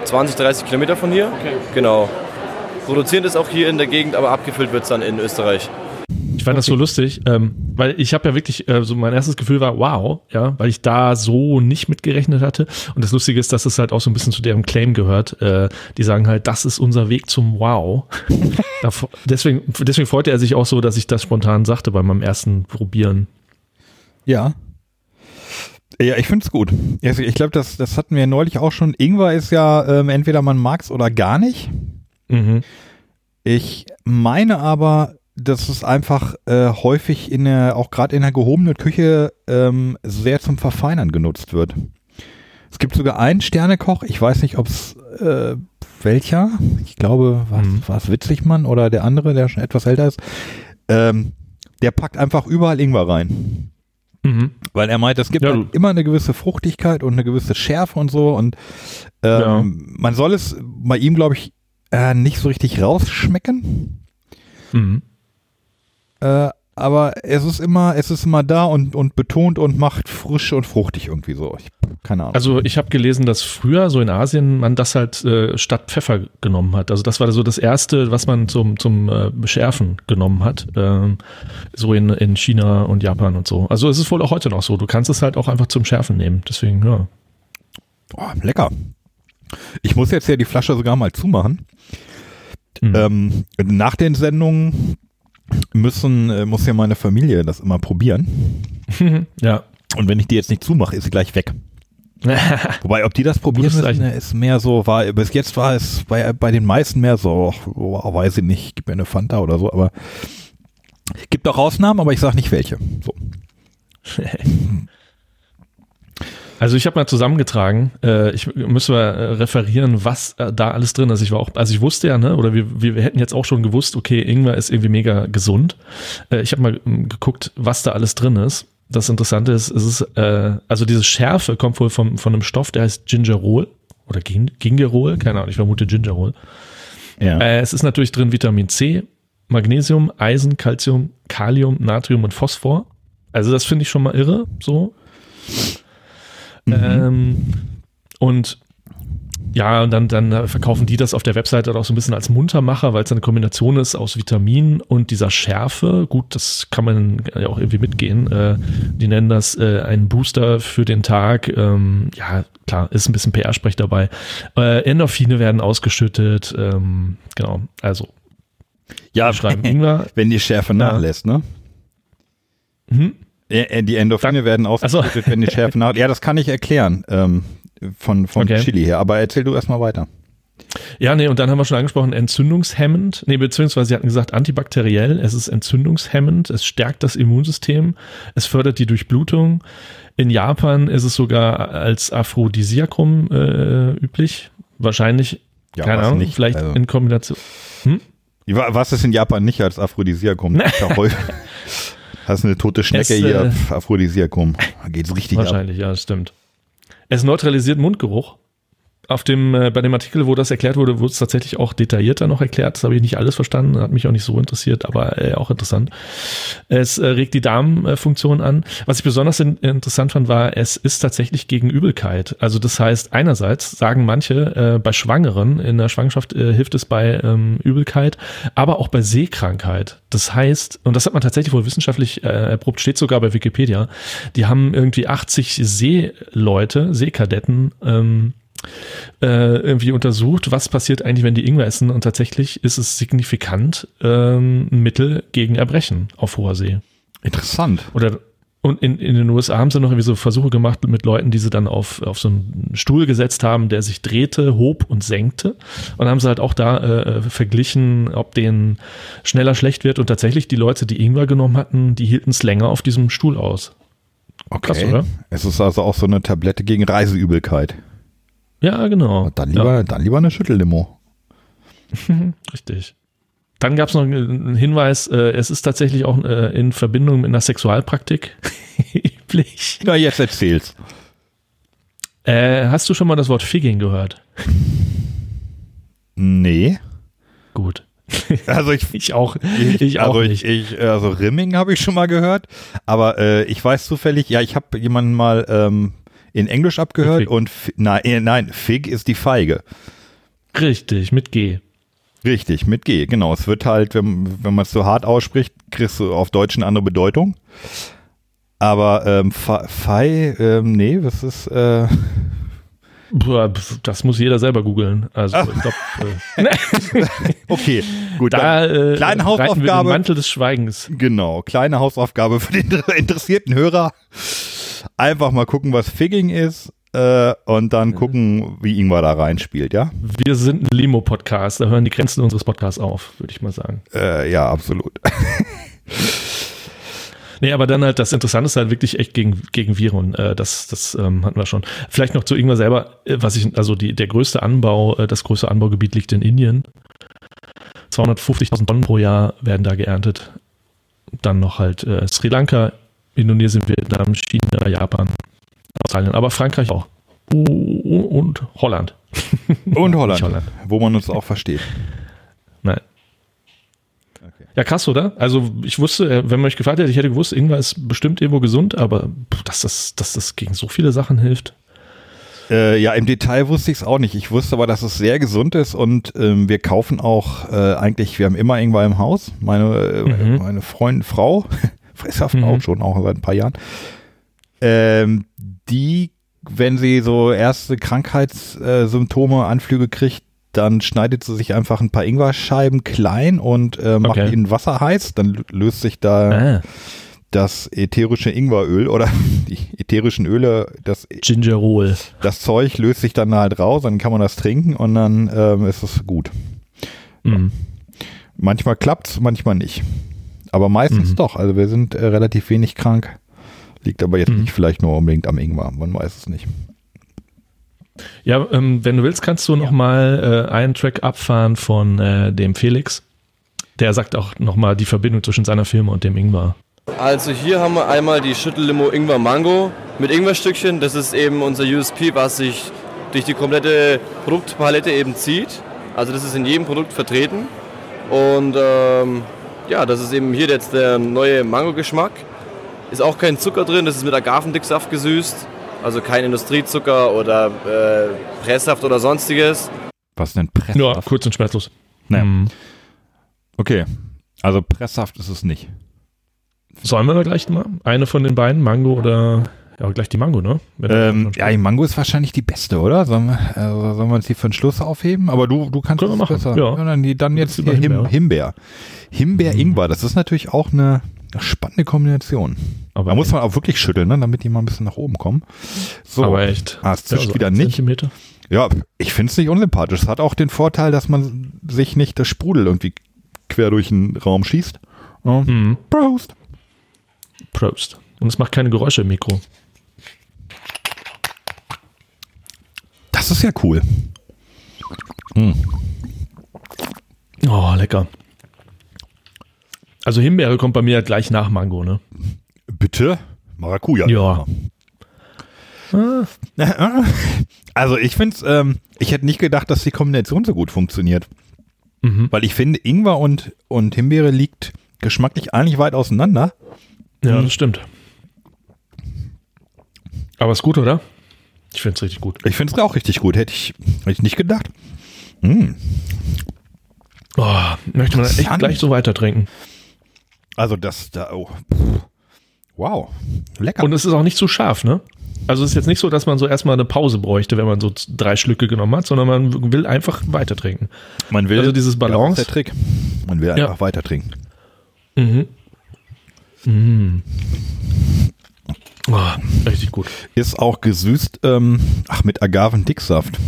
20, 30 Kilometer von hier. Okay. Genau. Produzieren das auch hier in der Gegend, aber abgefüllt wird es dann in Österreich. Ich fand das so lustig, ähm, weil ich habe ja wirklich, äh, so mein erstes Gefühl war, wow, ja, weil ich da so nicht mitgerechnet hatte. Und das Lustige ist, dass es halt auch so ein bisschen zu deren Claim gehört. Äh, die sagen halt, das ist unser Weg zum Wow. Deswegen, deswegen freute er sich auch so, dass ich das spontan sagte bei meinem ersten Probieren. Ja. Ja, ich finde es gut. Ich glaube, das, das hatten wir neulich auch schon. Ingwer ist ja ähm, entweder man mag es oder gar nicht. Mhm. Ich meine aber, dass es einfach äh, häufig in der, auch gerade in der gehobenen Küche ähm, sehr zum Verfeinern genutzt wird. Es gibt sogar einen Sternekoch, ich weiß nicht, ob es äh, welcher, ich glaube, war Mhm. es Witzigmann oder der andere, der schon etwas älter ist, ähm, der packt einfach überall Ingwer rein. Mhm. Weil er meint, es gibt Ja, halt immer eine gewisse Fruchtigkeit und eine gewisse Schärfe und so. Und ähm, man soll es bei ihm, glaube ich, äh, nicht so richtig rausschmecken. Mhm. Äh, aber es ist immer, es ist immer da und, und betont und macht frisch und fruchtig irgendwie so. Ich, keine Ahnung. Also ich habe gelesen, dass früher so in Asien man das halt äh, statt Pfeffer genommen hat. Also das war so das erste, was man zum zum äh, Beschärfen genommen hat. Ähm, so in, in China und Japan und so. Also es ist wohl auch heute noch so. Du kannst es halt auch einfach zum Schärfen nehmen. Deswegen ja. Boah, lecker. Ich muss jetzt ja die Flasche sogar mal zumachen. Mhm. Ähm, nach den Sendungen müssen, äh, muss ja meine Familie das immer probieren. ja. Und wenn ich die jetzt nicht zumache, ist sie gleich weg. Wobei, ob die das probieren müssen, ist mehr so, war, bis jetzt war es bei, bei den meisten mehr so, oh, weiß ich nicht, gib mir eine Fanta oder so, aber gibt auch Ausnahmen, aber ich sag nicht welche. So. Also ich habe mal zusammengetragen, äh, ich müsste mal äh, referieren, was äh, da alles drin ist. Ich war auch, also ich wusste ja, ne, oder wir, wir hätten jetzt auch schon gewusst, okay, Ingwer ist irgendwie mega gesund. Äh, ich habe mal ähm, geguckt, was da alles drin ist. Das Interessante ist, es ist, äh, also diese Schärfe kommt wohl vom, von einem Stoff, der heißt Gingerol oder Gin- Gingerol, keine Ahnung, ich vermute Gingerol. Ja. Äh, es ist natürlich drin Vitamin C, Magnesium, Eisen, Calcium, Kalium, Natrium und Phosphor. Also das finde ich schon mal irre, so. Ähm, und ja, und dann, dann verkaufen die das auf der Webseite auch so ein bisschen als Muntermacher, weil es eine Kombination ist aus Vitaminen und dieser Schärfe. Gut, das kann man ja auch irgendwie mitgehen. Äh, die nennen das äh, einen Booster für den Tag. Ähm, ja, klar, ist ein bisschen PR-Sprech dabei. Äh, Endorphine werden ausgeschüttet. Ähm, genau, also ja, schreiben Ingwer. wenn die Schärfe nachlässt, ne? Mhm. Äh, äh, Die Endorphine werden ausgeschüttet, wenn die Schärfe nach. Ja, das kann ich erklären ähm, von, von Okay. Chili her. Aber erzähl du erstmal weiter. Ja, nee, und dann haben wir schon angesprochen, entzündungshemmend. Nee, beziehungsweise sie hatten gesagt, antibakteriell. Es ist entzündungshemmend. Es stärkt das Immunsystem. Es fördert die Durchblutung. In Japan ist es sogar als Aphrodisiakum äh, üblich. Wahrscheinlich, Ja, keine Ahnung, nicht, vielleicht also. in Kombination. Wa- Was ist in Japan nicht als Aphrodisiakum? Ja, häufig- Hast eine tote Schnecke Es, hier, äh, Aphrodisiakum. Da geht's richtig ab. Wahrscheinlich, ja, das stimmt. Es neutralisiert Mundgeruch. Auf dem, äh, bei dem Artikel, wo das erklärt wurde, wurde es tatsächlich auch detaillierter noch erklärt. Das habe ich nicht alles verstanden, hat mich auch nicht so interessiert, aber äh, auch interessant. Es äh, regt die Darmfunktion an. Was ich besonders in, interessant fand, war, es ist tatsächlich gegen Übelkeit. Also das heißt, einerseits sagen manche, äh, bei Schwangeren in der Schwangerschaft äh, hilft es bei ähm, Übelkeit, aber auch bei Seekrankheit. Das heißt, und das hat man tatsächlich wohl wissenschaftlich äh, erprobt, steht sogar bei Wikipedia, die haben irgendwie 80 Seeleute, Seekadetten, ähm, äh, irgendwie untersucht, was passiert eigentlich, wenn die Ingwer essen und tatsächlich ist es signifikant ähm, ein Mittel gegen Erbrechen auf hoher See. Interessant. Oder und in, in den USA haben sie noch irgendwie so Versuche gemacht mit Leuten, die sie dann auf, auf so einen Stuhl gesetzt haben, der sich drehte, hob und senkte. Und haben sie halt auch da äh, verglichen, ob denen schneller schlecht wird. Und tatsächlich die Leute, die Ingwer genommen hatten, die hielten es länger auf diesem Stuhl aus. Okay. Krass? Es ist also auch so eine Tablette gegen Reiseübelkeit. Ja, genau. Dann lieber, dann lieber eine Schüttellimo. Richtig. Dann gab es noch einen Hinweis, äh, es ist tatsächlich auch äh, in Verbindung mit einer Sexualpraktik üblich. Na, jetzt erzähl's. Äh, hast du schon mal das Wort Figging gehört? Nee. Gut. Also ich, Ich auch. Ich, auch also nicht. Ich, ich, also Rimming habe ich schon mal gehört, aber äh, ich weiß zufällig, ja, ich habe jemanden mal ähm, in Englisch abgehört und nein, äh, nein, Fig ist die Feige. Richtig, mit G. Richtig, mit G, genau. Es wird halt, wenn, wenn man es so hart ausspricht, kriegst du auf Deutsch eine andere Bedeutung. Aber ähm, Fe, Fei, ähm, nee, was ist, äh, Das muss jeder selber googeln. Also ich glaube, äh, okay, gut. da äh, kleine reiten wir den Hausaufgabe. Mantel des Schweigens. Genau, kleine Hausaufgabe für den interessierten Hörer. Einfach mal gucken, was Figging ist äh, und dann gucken, wie Ingwer da reinspielt, ja? Wir sind ein Limo-Podcast, da hören die Grenzen unseres Podcasts auf, würde ich mal sagen. Äh, ja, absolut. Nee, aber dann halt das Interessante ist halt wirklich echt gegen, gegen Viren. Äh, das das ähm, hatten wir schon. Vielleicht noch zu Ingwer selber, äh, was ich, also die, der größte Anbau, äh, das größte Anbaugebiet liegt in Indien. 250.000 Tonnen pro Jahr werden da geerntet. Dann noch halt Sri Lanka, Indonesien, Vietnam, China, Japan, Australien, aber Frankreich auch. Und Holland. Und Holland, Holland. wo man uns auch versteht. Nein. Okay. Ja, krass, oder? Also ich wusste, äh, wenn man mich gefragt hätte, ich hätte gewusst, Ingwer ist bestimmt irgendwo gesund, aber dass das, dass das gegen so viele Sachen hilft. Äh, ja, im Detail wusste ich es auch nicht. Ich wusste aber, dass es sehr gesund ist und ähm, wir kaufen auch äh, eigentlich, wir haben immer Ingwer im Haus. Meine, äh, Mhm. meine Freundin, Frau, Fresshaft Mhm. auch schon, auch seit ein paar Jahren, ähm, die, wenn sie so erste Krankheitssymptome, Anflüge kriegt, dann schneidet sie sich einfach ein paar Ingwerscheiben klein und äh, macht Okay. die in Wasser heiß. Dann löst sich da Ah, das ätherische Ingweröl oder die ätherischen Öle, das Gingerol. das Zeug löst sich dann halt raus, dann kann man das trinken und dann ähm, ist es gut. Mhm. Manchmal klappt's, manchmal nicht. Aber meistens Mhm. doch. Also wir sind äh, relativ wenig krank. Liegt aber jetzt Mhm. nicht vielleicht nur unbedingt am Ingwer. Man weiß es nicht. Ja, ähm, wenn du willst, kannst du noch mal äh, einen Track abfahren von äh, dem Felix. Der sagt auch noch mal die Verbindung zwischen seiner Firma und dem Ingwer. Also hier haben wir einmal die Schüttellimo Ingwer Mango mit Ingwerstückchen. Das ist eben unser USP, was sich durch die komplette Produktpalette eben zieht. Also das ist in jedem Produkt vertreten. Und ähm, ja, das ist eben hier jetzt der neue Mango-Geschmack. Ist auch kein Zucker drin, das ist mit Agavendicksaft gesüßt. Also kein Industriezucker oder äh, Presssaft oder sonstiges. Was denn Presssaft? Ja, kurz und schmerzlos. Naja. Mhm. Okay. Also Presssaft ist es nicht. Sollen wir da gleich mal eine von den beiden, Mango oder ja gleich die Mango, ne? Ähm, ja, die Mango ist wahrscheinlich die beste, oder? Sollen wir, äh, sollen wir uns die für den Schluss aufheben? Aber du, du kannst Können es machen, besser. ja. dann, die, dann jetzt hier Him Himbeer. Himbeer. Himbeer-Ingwer, das ist natürlich auch eine, spannende Kombination. aber Da muss man auch wirklich schütteln, ne, damit die mal ein bisschen nach oben kommen. So. aber echt. Ah, es zischt so wieder ein nicht. Zentimeter. Ja, ich finde es nicht unsympathisch. Es hat auch den Vorteil, dass man sich nicht das Sprudel irgendwie quer durch den Raum schießt. Ja. Mhm. Prost. Prost. Und es macht keine Geräusche im Mikro. Das ist ja cool. Oh, lecker. Also Himbeere kommt bei mir gleich nach Mango, ne? Bitte? Maracuja. Ja. Also ich finde es, ähm, ich hätte nicht gedacht, dass die Kombination so gut funktioniert. Mhm. Weil ich finde, Ingwer und, und Himbeere liegt geschmacklich eigentlich weit auseinander. Ja, das stimmt. Aber ist gut, oder? Ich finde es richtig gut. Ich finde es auch richtig gut. Hätte ich, hätte ich nicht gedacht. Mm. Oh, möchte man echt gleich so weiter trinken. Also das da, oh. Wow. Lecker. Und es ist auch nicht zu scharf, ne? Also es ist jetzt nicht so, dass man so erstmal eine Pause bräuchte, wenn man so drei Schlücke genommen hat, sondern man will einfach weiter trinken. man will, also dieses Balance- Das ist der Trick. Man will Ja. einfach weiter trinken. Mhm. Mhm. Oh, richtig gut. Ist auch gesüßt, ähm, ach, mit Agavendicksaft.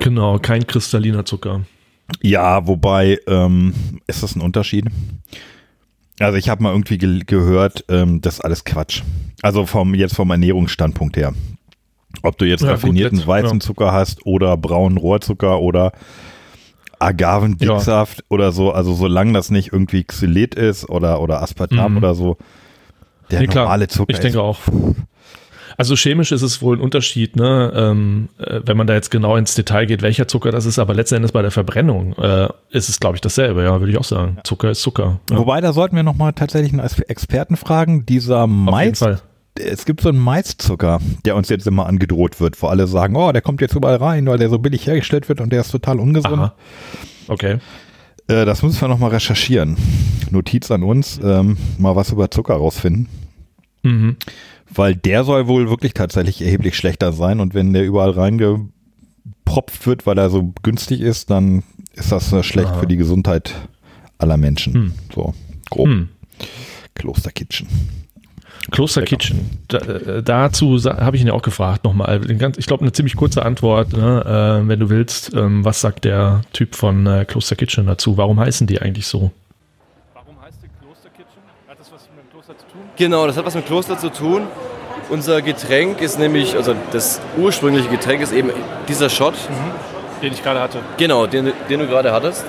Genau, kein kristalliner Zucker. Ja, wobei, ähm, ist das ein Unterschied? Also ich habe mal irgendwie ge gehört, ähm, das ist alles Quatsch. Also vom jetzt vom Ernährungsstandpunkt her. Ob du jetzt Ja, gut, raffinierten jetzt, Weizenzucker hast oder braunen Rohrzucker oder Agavendicksaft oder so, also solange das nicht irgendwie Xylit ist oder, oder Aspartam Mhm. oder so. Der Nee, klar. normale Zucker Ich denke auch. Also chemisch ist es wohl ein Unterschied, ne? ähm, äh, wenn man da jetzt genau ins Detail geht, welcher Zucker das ist, aber letzten Endes bei der Verbrennung äh, ist es, glaube ich, dasselbe, ja, würde ich auch sagen. Zucker ist Zucker. Ja, Wobei, da sollten wir nochmal tatsächlich einen Experten fragen. Dieser Mais, es gibt so einen Maiszucker, der uns jetzt immer angedroht wird, wo alle sagen, oh, der kommt jetzt überall rein, weil der so billig hergestellt wird und der ist total ungesund. Aha. Okay. Äh, das müssen wir nochmal recherchieren. Notiz an uns, ähm, mal was über Zucker rausfinden. Mhm. Weil der soll wohl wirklich tatsächlich erheblich schlechter sein und wenn der überall reingepropft wird, weil er so günstig ist, dann ist das äh, schlecht Aha. für die Gesundheit aller Menschen. Hm. So, grob. Hm. Klosterkitchen. Kloster Kitchen. Da, äh, dazu habe ich ihn ja auch gefragt nochmal. Ich glaube, eine ziemlich kurze Antwort, ne? äh, wenn du willst. Ähm, was sagt der Typ von äh, Kloster Kitchen dazu? Warum heißen die eigentlich so? Warum heißt die Kloster Kitchen? Hat das was mit dem Kloster zu tun? Genau, das hat was mit Kloster zu tun. Unser Getränk ist nämlich, also das ursprüngliche Getränk ist eben dieser Shot. Den ich gerade hatte. Genau, den, den du gerade hattest.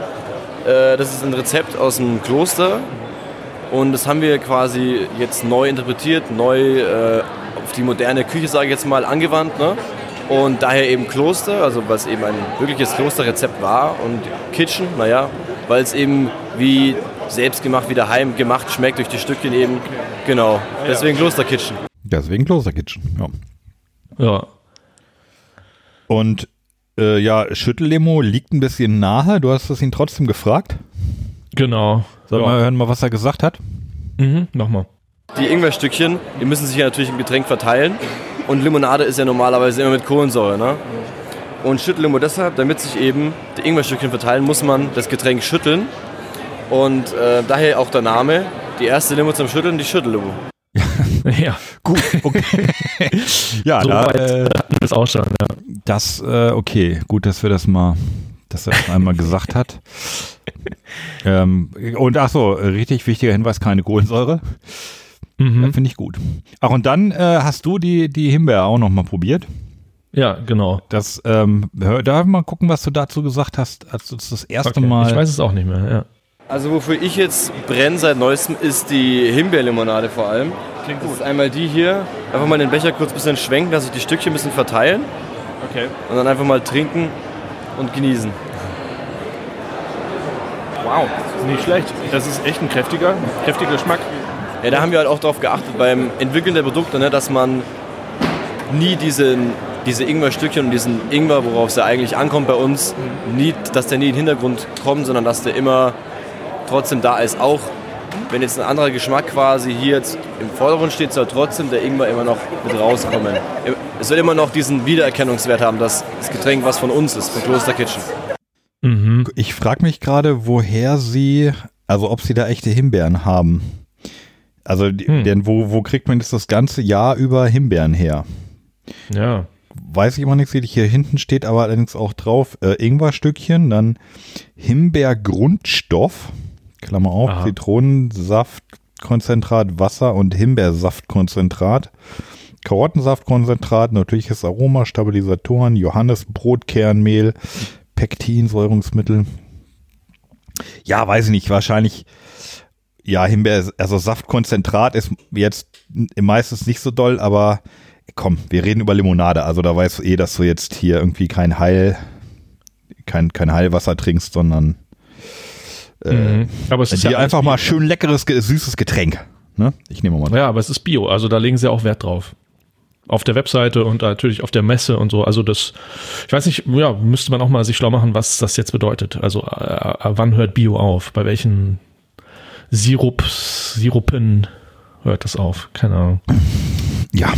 Äh, das ist ein Rezept aus dem Kloster. Und das haben wir quasi jetzt neu interpretiert, neu äh, auf die moderne Küche, sage ich jetzt mal, angewandt. Ne? Und daher eben Kloster, also weil es eben ein wirkliches Klosterrezept war. Und Kitchen, naja, weil es eben wie selbstgemacht, wie daheim gemacht schmeckt durch die Stückchen eben. Genau, deswegen Kloster Kitchen. Deswegen Klosterkitchen, ja. Ja. Und äh, ja, Schüttellimo liegt ein bisschen nahe. Du hast es ihn trotzdem gefragt. Genau. Sollen wir ja. mal hören, mal, was er gesagt hat? Mhm, mach mal. Die Ingwerstückchen, die müssen sich ja natürlich im Getränk verteilen. Und Limonade ist ja normalerweise immer mit Kohlensäure. Ne? Und Schüttellimo deshalb, damit sich eben die Ingwerstückchen verteilen, muss man das Getränk schütteln. Und äh, daher auch der Name. Die erste Limo zum Schütteln, die Schüttellimo. Ja, Gut, okay. ja, so da, weit äh, hatten wir es auch schon. Ja. das, äh, okay, gut, dass wir das mal, dass er das einmal gesagt hat. Ähm, und ach so, richtig wichtiger Hinweis, keine Kohlensäure. Ja, Mhm. Finde ich gut. Ach, und dann äh, hast du die, die Himbeere auch noch mal probiert. ja, genau. Das, ähm, ich mal gucken, was du dazu gesagt hast, als du das das erste Okay. Mal. Ich weiß es auch nicht mehr. Ja. Also wofür ich jetzt brenne seit neuestem, ist die Himbeerlimonade vor allem. Klingt Das gut. ist einmal die hier. Einfach mal den Becher kurz ein bisschen schwenken, dass sich die Stückchen ein bisschen verteilen. Okay. Und dann einfach mal trinken und genießen. Wow, nicht schlecht. Das ist echt ein kräftiger, kräftiger Geschmack. Ja, da haben wir halt auch darauf geachtet beim Entwickeln der Produkte, ne, dass man nie diesen, diese Ingwerstückchen und diesen Ingwer, worauf es ja eigentlich ankommt bei uns, nie, dass der nie in den Hintergrund kommt, sondern dass der immer trotzdem da ist. Auch wenn jetzt ein anderer Geschmack quasi hier jetzt im Vordergrund steht, soll trotzdem der Ingwer immer noch mit rauskommen. Es soll immer noch diesen Wiedererkennungswert haben, dass das Getränk was von uns ist, von Kloster Kitchen. Mhm. Ich frage mich gerade, woher sie, also ob sie da echte Himbeeren haben. Also, Hm. denn wo, wo kriegt man jetzt das ganze Jahr über Himbeeren her? Ja. Weiß ich immer nicht, wie hier hinten steht, aber allerdings auch drauf äh, Ingwerstückchen, dann Himbeergrundstoff, Klammer auf, Aha. Zitronensaftkonzentrat, Wasser und Himbeersaftkonzentrat, Karottensaftkonzentrat, natürliches Aroma, Stabilisatoren, Johannesbrotkernmehl, Pektin, Säurungsmittel. Ja, weiß ich nicht, wahrscheinlich ja, Himbeer, also Saftkonzentrat ist jetzt meistens nicht so doll, aber komm, wir reden über Limonade. Also da weißt du eh, dass du jetzt hier irgendwie kein Heil, kein, kein Heilwasser trinkst, sondern äh, Mhm. Aber es ist ja einfach mal schön leckeres, süßes Getränk. Ne? Ich nehme mal. Ja, aber es ist Bio, also da legen sie auch Wert drauf. Auf der Webseite und natürlich auf der Messe und so. Also das, ich weiß nicht, ja, müsste man auch mal sich schlau machen, was das jetzt bedeutet. Also äh, äh, wann hört Bio auf? Bei welchen Sirup, Sirupen hört das auf? Keine Ahnung. Ja.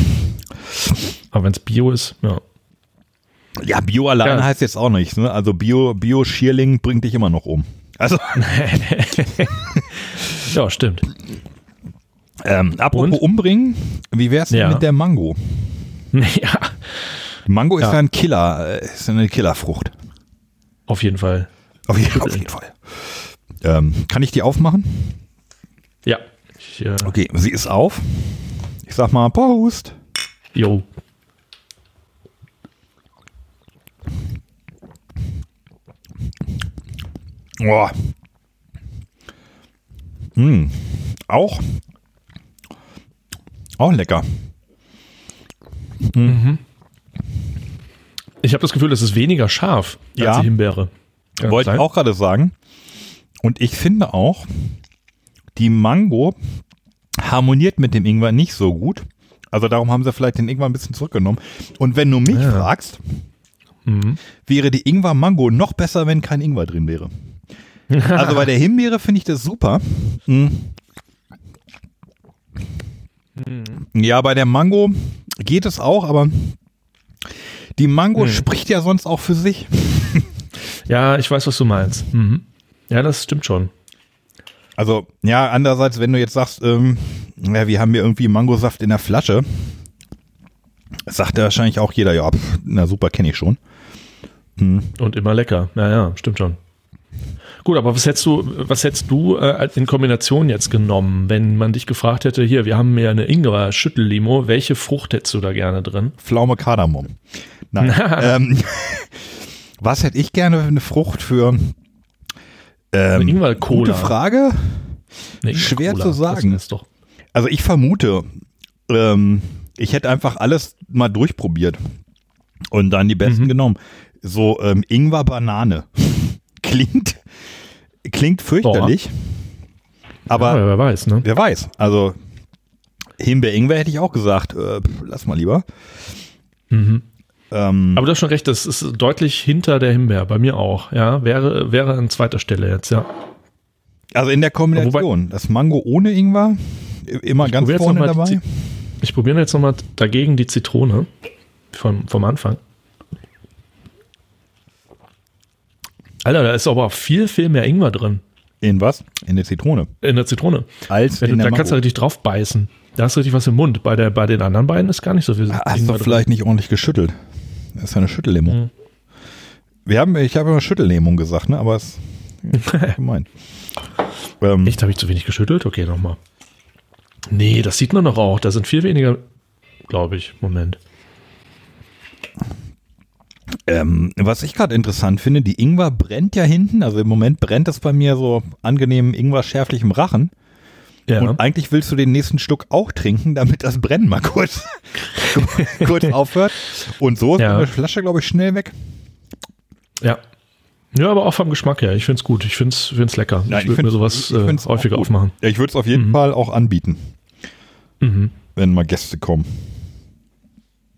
Aber wenn es Bio ist, ja. Ja, Bio allein Ja. heißt jetzt auch nichts. Ne? Also Bio, Bio-Schierling bringt dich immer noch um. Also, Ja, stimmt. Ähm, apropos Und? umbringen, wie wär's denn Ja. mit der Mango? Ja, Mango ist Ja. ein Killer, äh, ist eine Killerfrucht. auf jeden Fall. Auf jeden, auf jeden Fall. Ähm, kann ich die aufmachen? Ja. Ich, äh, Okay, sie ist auf. Ich sag mal Prost. jo. Boah. Mm. Auch. Auch lecker. Ich habe das Gefühl, es ist weniger scharf als Ja. die Himbeere. Kann Wollte ich auch gerade sagen. Und ich finde auch, die Mango harmoniert mit dem Ingwer nicht so gut. Also darum haben sie vielleicht den Ingwer ein bisschen zurückgenommen. Und wenn du mich Ja. fragst, Mhm. wäre die Ingwer-Mango noch besser, wenn kein Ingwer drin wäre. Also bei der Himbeere finde ich das super. Mhm. Ja, bei der Mango geht es auch, aber die Mango spricht ja sonst auch für sich. Ja, ich weiß, was du meinst. Mhm. Ja, das stimmt schon. Also, ja, andererseits, wenn du jetzt sagst, ähm, ja, wir haben hier irgendwie Mangosaft in der Flasche, sagt ja wahrscheinlich auch jeder, ja, pf, na super, kenne ich schon. Und immer lecker. Ja, ja, stimmt schon. Gut, aber was hättest du, was hättest du äh, in Kombination jetzt genommen, wenn man dich gefragt hätte, hier, wir haben ja eine Ingwer-Schüttellimo, welche Frucht hättest du da gerne drin? Pflaume Kardamom. Nein. ähm, was hätte ich gerne für eine Frucht für? Ähm, Ingwer-Cola. Gute Frage. Eine Schwer zu sagen. Also ich vermute, ähm, ich hätte einfach alles mal durchprobiert und dann die besten Mhm. genommen. So ähm, Ingwer Banane klingt klingt fürchterlich, aber ja, wer weiß, ne? wer weiß. Also Himbeer Ingwer hätte ich auch gesagt. Äh, lass mal lieber. Mhm. Ähm, Aber du hast schon recht, das ist deutlich hinter der Himbeer, bei mir auch. Ja, wäre, wäre an zweiter Stelle jetzt, ja. also in der Kombination, das Mango ohne Ingwer immer ganz vorne mal die dabei. Ich probiere jetzt nochmal dagegen die Zitrone vom, vom Anfang. Alter, da ist aber viel, viel mehr Ingwer drin In was? In der Zitrone. in der Zitrone. Als Wenn in du, der da kannst du richtig drauf beißen. Da hast du richtig was im Mund. Bei, der, bei den anderen beiden ist gar nicht so viel Hast Ingwer du drin. vielleicht nicht ordentlich geschüttelt? Das ist ja eine Schüttellimo. Mhm. Wir haben, ich habe immer Schüttellähmung gesagt, ne? Aber es ist gemein. Ähm, Echt, habe ich zu wenig geschüttelt? Okay, nochmal. Nee, das sieht man doch auch. Da sind viel weniger, glaube ich. Moment. Ähm, was ich gerade interessant finde, die Ingwer brennt ja hinten. Also im Moment brennt es bei mir so angenehm Ingwer-schärflich im Rachen. Ja. Und eigentlich willst du den nächsten Schluck auch trinken, damit das Brennen mal kurz, kurz aufhört. Und so ist Ja. eine Flasche, glaube ich, schnell weg. Ja. Ja, aber auch vom Geschmack her. Ich finde es gut. Ich finde es lecker. ich würde mir sowas äh, häufiger aufmachen. Ja, ich würde es auf jeden Mhm. Fall auch anbieten, Mhm. wenn mal Gäste kommen.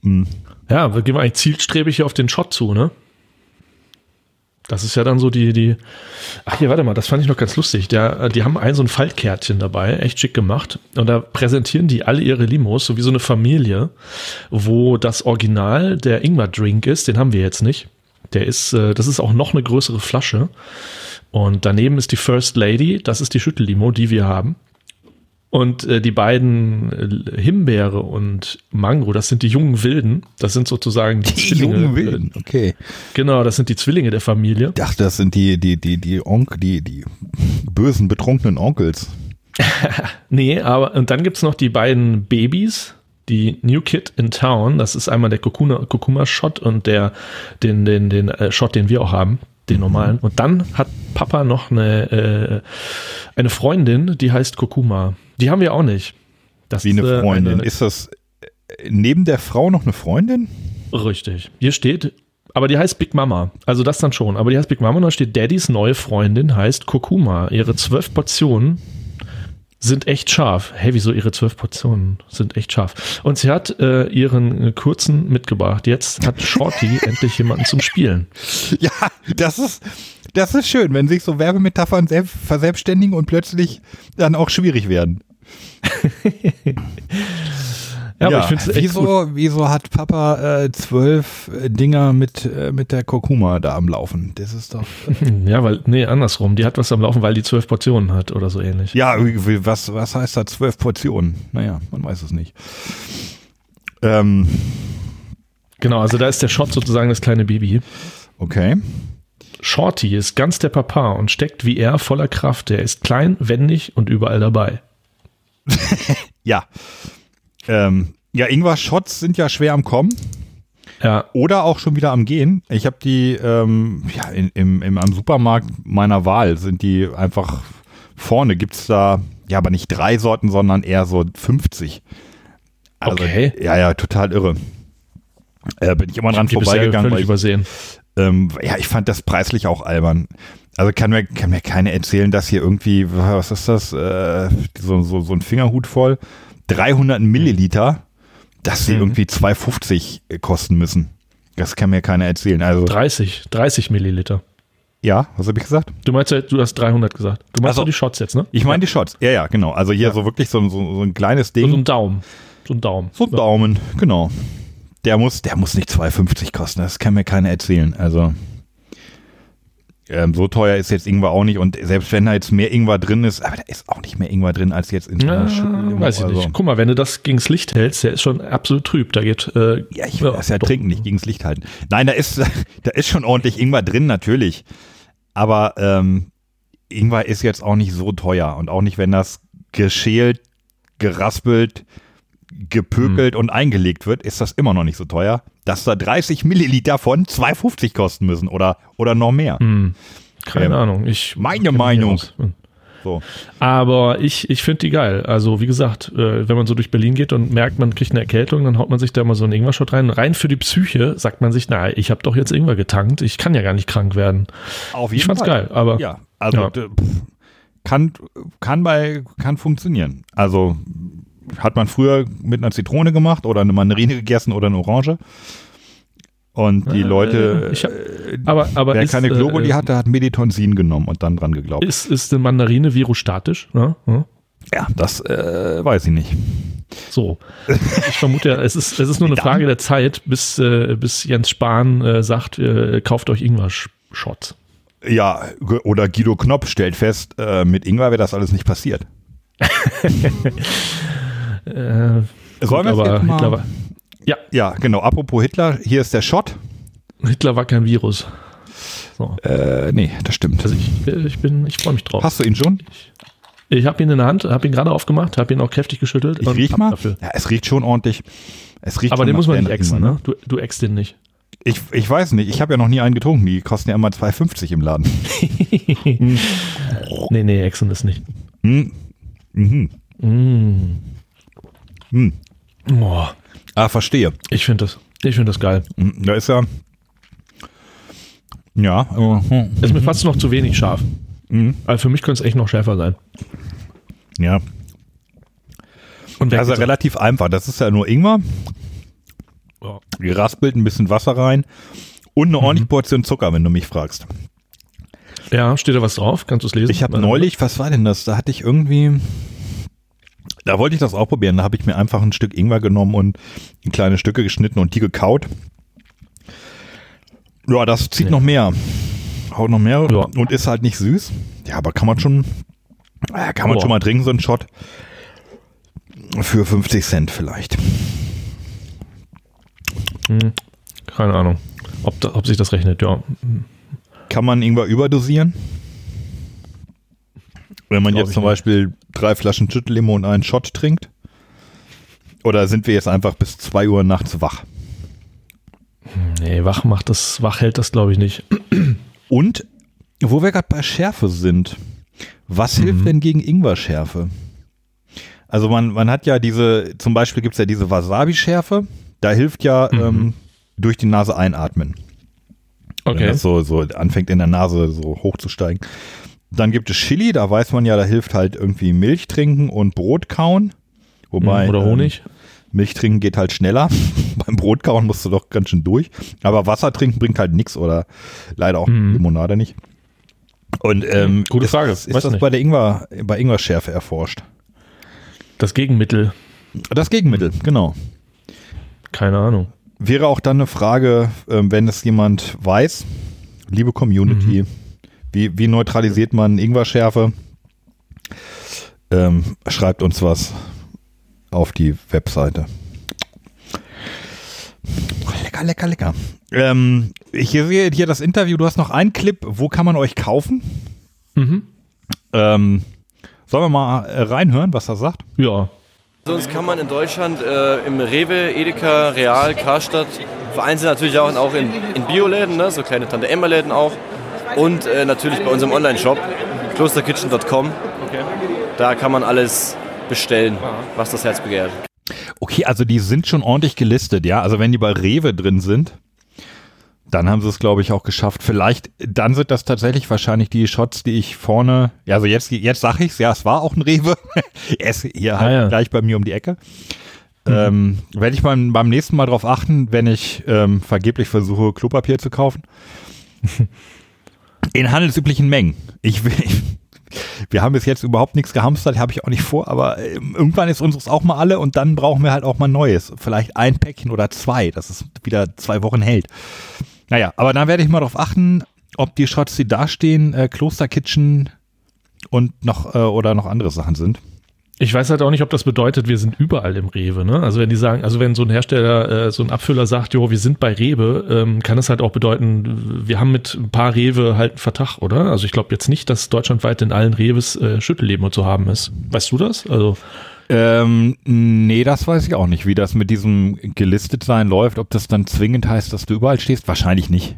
Hm. Ja, wir gehen eigentlich zielstrebig hier auf den Shot zu, ne? Das ist ja dann so die, die. Ach hier, warte mal, das fand ich noch ganz lustig. Der, äh, die haben ein so ein Faltkärtchen dabei, echt schick gemacht. Und da präsentieren die alle ihre Limos, so wie so eine Familie, wo das Original der Ingwer-Drink ist, den haben wir jetzt nicht. Der ist, äh, das ist auch noch eine größere Flasche. Und daneben ist die First Lady, das ist die Schüttellimo, die wir haben. Und äh, die beiden äh, Himbeere und Mango, das sind die jungen Wilden. Das sind sozusagen die, Die Zwillinge. jungen Wilden, okay. Äh, genau, das sind die Zwillinge der Familie. Ich dachte, das sind die, die, die, die Onkel, die, die bösen, betrunkenen Onkels. Nee, aber und dann gibt's noch die beiden Babys, die New Kid in Town. Das ist einmal der Kokuna- Kurkuma-Shot und der, den, den, den äh, Shot, den wir auch haben, den normalen. Und dann hat Papa noch eine, äh, eine Freundin, die heißt Kurkuma. Die haben wir auch nicht. Das Wie eine ist, äh, Freundin. eine- Ist das äh, neben der Frau noch eine Freundin? Richtig. Hier steht, aber die heißt Big Mama. Also das dann schon. Aber die heißt Big Mama und da steht, Daddys neue Freundin heißt Kurkuma. Ihre zwölf Portionen sind echt scharf. Hä, wieso ihre zwölf Portionen sind echt scharf? Und sie hat äh, ihren äh, kurzen mitgebracht. Jetzt hat Shorty endlich jemanden zum Spielen. Ja, das ist, das ist schön, wenn sich so Werbemetaphern selbst verselbstständigen und plötzlich dann auch schwierig werden. Ja, aber ich finde es wieso, wieso hat Papa äh, zwölf äh, Dinger mit, äh, mit der Kurkuma da am Laufen? Das ist doch. Ja, weil, nee, andersrum. Die hat was am Laufen, weil die zwölf Portionen hat oder so ähnlich. Ja, was, was heißt da zwölf Portionen? Naja, man weiß es nicht. Ähm, Genau, also da ist der Shot sozusagen das kleine Baby. okay. Shorty ist ganz der Papa und steckt wie er voller Kraft. Er ist klein, wendig und überall dabei. Ja. Ähm, ja, Ingwer-Shots sind ja schwer am Kommen. Ja, Oder auch schon wieder am Gehen. Ich habe die ähm, ja, in, im, im, am Supermarkt meiner Wahl sind die einfach vorne. Gibt es da, ja, aber nicht drei Sorten, sondern eher so 50. Also, Okay. Ja, ja, total irre. Äh, bin ich immer dran die bisher vorbeigegangen, völlig ich, übersehen. ähm, ja, ich fand das preislich auch albern. Also kann mir, kann mir keiner erzählen, dass hier irgendwie, was ist das, äh, so, so, so ein Fingerhut voll, 300 Milliliter, dass sie Mhm. irgendwie 2,50 kosten müssen. Das kann mir keiner erzählen. Also, 30, 30 Milliliter. ja, was habe ich gesagt? Du meinst ja, du hast 300 gesagt. Du meinst Also, die Shots jetzt, ne? Ich meine die Shots. Ja, ja, genau. Also hier so wirklich so, so, so ein kleines So, so Ding. ein Daumen. So ein Daumen. So ein Daumen, genau. Der muss, der muss nicht 2,50 kosten, das kann mir keiner erzählen. Also ähm, so teuer ist jetzt Ingwer auch nicht und selbst wenn da jetzt mehr Ingwer drin ist, aber da ist auch nicht mehr Ingwer drin als jetzt in einer Ja, Schüssel. weiß ich Also, nicht. Guck mal, wenn du das gegens Licht hältst, der ist schon absolut trüb. Da geht. Äh, Ja, ich will das ja doch. trinken, nicht gegens Licht halten. Nein, da ist, da ist schon ordentlich Ingwer drin, natürlich. Aber ähm, Ingwer ist jetzt auch nicht so teuer und auch nicht, wenn das geschält, geraspelt, gepökelt und eingelegt wird, ist das immer noch nicht so teuer, dass da 30 Milliliter von 2,50 kosten müssen oder, oder noch mehr. Hm, keine Ähm, Ahnung. Ich meine Meinung. So. Aber ich, ich finde die geil. Also, wie gesagt, äh, wenn man so durch Berlin geht und merkt, man kriegt eine Erkältung, dann haut man sich da mal so einen Ingwer-Shot rein. Rein für die Psyche sagt man sich, na, ich habe doch jetzt Ingwer getankt. Ich kann ja gar nicht krank werden. Auf Ich fand's geil, aber ja, also Ja. pff, kann kann bei kann funktionieren. Also hat man früher mit einer Zitrone gemacht oder eine Mandarine gegessen oder eine Orange. Und die Äh, Leute, hab- aber, aber wer ist, keine Globuli äh, hatte, hat Meditonsin genommen und dann dran geglaubt. Ist, ist eine Mandarine virostatisch? Ne? Ja? ja, das äh, weiß ich nicht. So. Ich vermute ja, es ist, es ist nur eine Frage der Zeit, bis, äh, bis Jens Spahn äh, sagt, äh, kauft euch Ingwer-Shots. Ja, oder Guido Knopp stellt fest, äh, mit Ingwer wäre das alles nicht passiert. Äh, Sollen wir aber Hitler, war, ja, Ja, genau. Apropos Hitler, hier ist der Shot. Hitler war kein Virus. So. Äh, nee, das stimmt. Also ich, ich bin, ich freue mich drauf. Hast du ihn schon? Ich habe ihn in der Hand, habe ihn gerade aufgemacht, habe ihn auch kräftig geschüttelt. Ich und riech ab mal. Dafür. Ja, es riecht schon ordentlich. Es riecht Aber den muss man nicht exen, ne? Du, du ext den nicht. Ich, ich weiß nicht, ich habe ja noch nie einen getrunken. Die kosten ja immer 2,50 im Laden. Nee, nee, exen ist nicht. Hm. Mhm. Mm. Hm. Oh, Ah, verstehe. ich finde das, ich finde das geil. Hm, Da ist ja. Ja, aber, hm, Ist mir fast noch zu wenig scharf. hm, Also für mich könnte es echt noch schärfer sein. ja. Und Das ist ja relativ einfach. Das ist ja nur Ingwer, Ja. geraspelt, ein bisschen Wasser rein und Mhm. eine ordentliche Portion Zucker, wenn du mich fragst. Ja, steht da was drauf? Kannst du es lesen? Ich habe neulich, was war denn das? Da hatte ich irgendwie, da wollte ich das auch probieren. Da habe ich mir einfach ein Stück Ingwer genommen und in kleine Stücke geschnitten und die gekaut. Ja, das zieht Ja. noch mehr. Haut noch mehr Ja. und ist halt nicht süß. Ja, aber kann man schon, äh, kann man Boah. schon mal trinken, so einen Shot. Für 50 Cent vielleicht. Hm, keine Ahnung, ob, da, ob sich das rechnet, ja. Kann man Ingwer überdosieren? Wenn man jetzt zum. Beispiel drei Flaschen Schüttellimo und einen Shot trinkt? Oder sind wir jetzt einfach bis 2 Uhr nachts wach? Nee, wach macht das, wach hält das, glaube ich, nicht. Und wo wir gerade bei Schärfe sind, was Mhm. hilft denn gegen Ingwer-Schärfe? Also man, man hat ja diese, zum Beispiel gibt es ja diese Wasabi-Schärfe, da hilft ja Mhm. ähm, durch die Nase einatmen. Wenn Okay. das so, so anfängt in der Nase so hochzusteigen. Dann gibt es Chili, da weiß man ja, da hilft halt irgendwie Milch trinken und Brot kauen. Wobei, Oder ähm, Honig. Milch trinken geht halt schneller. Beim Brot kauen musst du doch ganz schön durch. Aber Wasser trinken bringt halt nichts oder leider auch Mhm. Limonade nicht. Und ähm, Gute ist, Frage, Ist, ist das nicht. bei der Ingwer, bei Ingwer-Schärfe erforscht? Das Gegenmittel, Das Gegenmittel, genau. keine Ahnung. Wäre auch dann eine Frage, ähm, wenn es jemand weiß, liebe Community, wie, wie neutralisiert man Ingwer-Schärfe? Ähm, schreibt uns was auf die Webseite. Lecker, lecker, lecker. Ähm, ich sehe hier das Interview, du hast noch einen Clip, wo kann man euch kaufen? Mhm. Ähm, sollen wir mal äh, reinhören, was er sagt? Ja. Sonst kann man in Deutschland äh, im Rewe, Edeka, Real, Karstadt vereinzelt natürlich auch, auch in, in Bioläden, ne? so kleine Tante-Emma-Läden auch. Und äh, natürlich bei unserem Online-Shop, klosterkitchen.com. Okay. Da kann man alles bestellen, was das Herz begehrt. Okay, also die sind schon ordentlich gelistet, ja. Also wenn die bei Rewe drin sind, dann haben sie es, glaube ich, auch geschafft. Vielleicht, dann sind das tatsächlich wahrscheinlich die Shots, die ich vorne, ja, also jetzt, jetzt sage ich's, ja, es war auch ein Rewe. er ist hier halt Ah, ja. gleich bei mir um die Ecke. Ähm, werde ich beim, beim nächsten Mal drauf achten, wenn ich ähm, vergeblich versuche, Klopapier zu kaufen. In handelsüblichen Mengen. Ich will, wir haben bis jetzt überhaupt nichts gehamstert, habe ich auch nicht vor, aber ähm, irgendwann ist unseres auch mal alle und dann brauchen wir halt auch mal Neues. Vielleicht ein Päckchen oder zwei, dass es wieder zwei Wochen hält. Naja, aber dann werde ich mal darauf achten, ob die Shots, die da stehen, äh, Klosterkitchen und noch äh, oder noch andere Sachen sind. Ich weiß halt auch nicht, ob das bedeutet, wir sind überall im Rewe. Ne? Also wenn die sagen, also wenn so ein Hersteller, äh, so ein Abfüller sagt, jo, wir sind bei Rewe, ähm, kann es halt auch bedeuten, wir haben mit ein paar Rewe halt einen Vertrag, oder? Also ich glaube jetzt nicht, dass deutschlandweit in allen Rewes äh, Schüttelleben zu haben ist. Weißt du das? Also Ähm, nee, das weiß ich auch nicht, wie das mit diesem gelistet sein läuft, ob das dann zwingend heißt, dass du überall stehst. Wahrscheinlich nicht.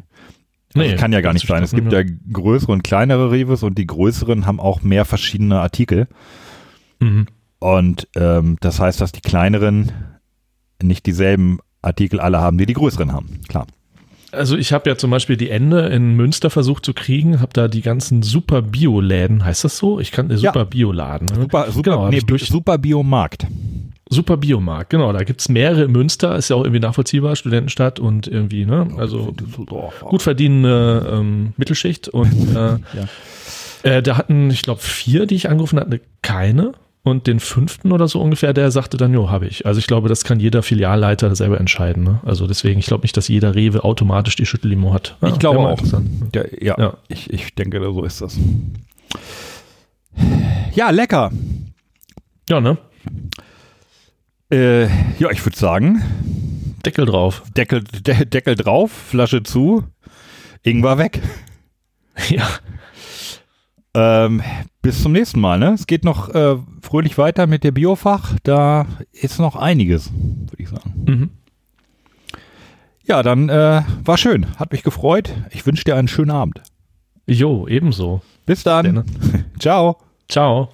Also Nee, kann ja gar nicht sein. Es gibt ja größere und kleinere Reves und die größeren haben auch mehr verschiedene Artikel. Mhm. Und ähm, das heißt, dass die kleineren nicht dieselben Artikel alle haben, die die größeren haben. Klar. Also ich habe ja zum Beispiel die Ende in Münster versucht zu kriegen, habe da die ganzen super Bio-Läden, heißt das so? Ich kann äh, Ja. super Bioladen. Ne? Super, super, genau, nee, durch, super Biomarkt. super Biomarkt, genau. Da gibt's mehrere in Münster, ist ja auch irgendwie nachvollziehbar, Studentenstadt und irgendwie, ne? Also gut verdienende ähm, Mittelschicht und äh, äh, da hatten, ich glaube, vier, die ich angerufen hatte, keine. Und den fünften oder so ungefähr, der sagte dann, jo, habe ich. Also ich glaube, das kann jeder Filialleiter selber entscheiden. Ne? Also deswegen, ich glaube nicht, dass jeder Rewe automatisch die Schüttellimo hat. Ja, ich glaube auch. Der, ja, Ja. Ich, ich denke, so ist das. Ja, lecker. Ja, ne? Äh, ja, ich würde sagen, Deckel drauf. Deckel, De Deckel drauf, Flasche zu, Ingwer weg. Ja. Ähm, bis zum nächsten Mal. Ne? Es geht noch äh, fröhlich weiter mit der Biofach. Da ist noch einiges, würde ich sagen. Mhm. Ja, dann äh, war schön. Hat mich gefreut. Ich wünsche dir einen schönen Abend. Jo, ebenso. Bis dann. Ciao. Ciao.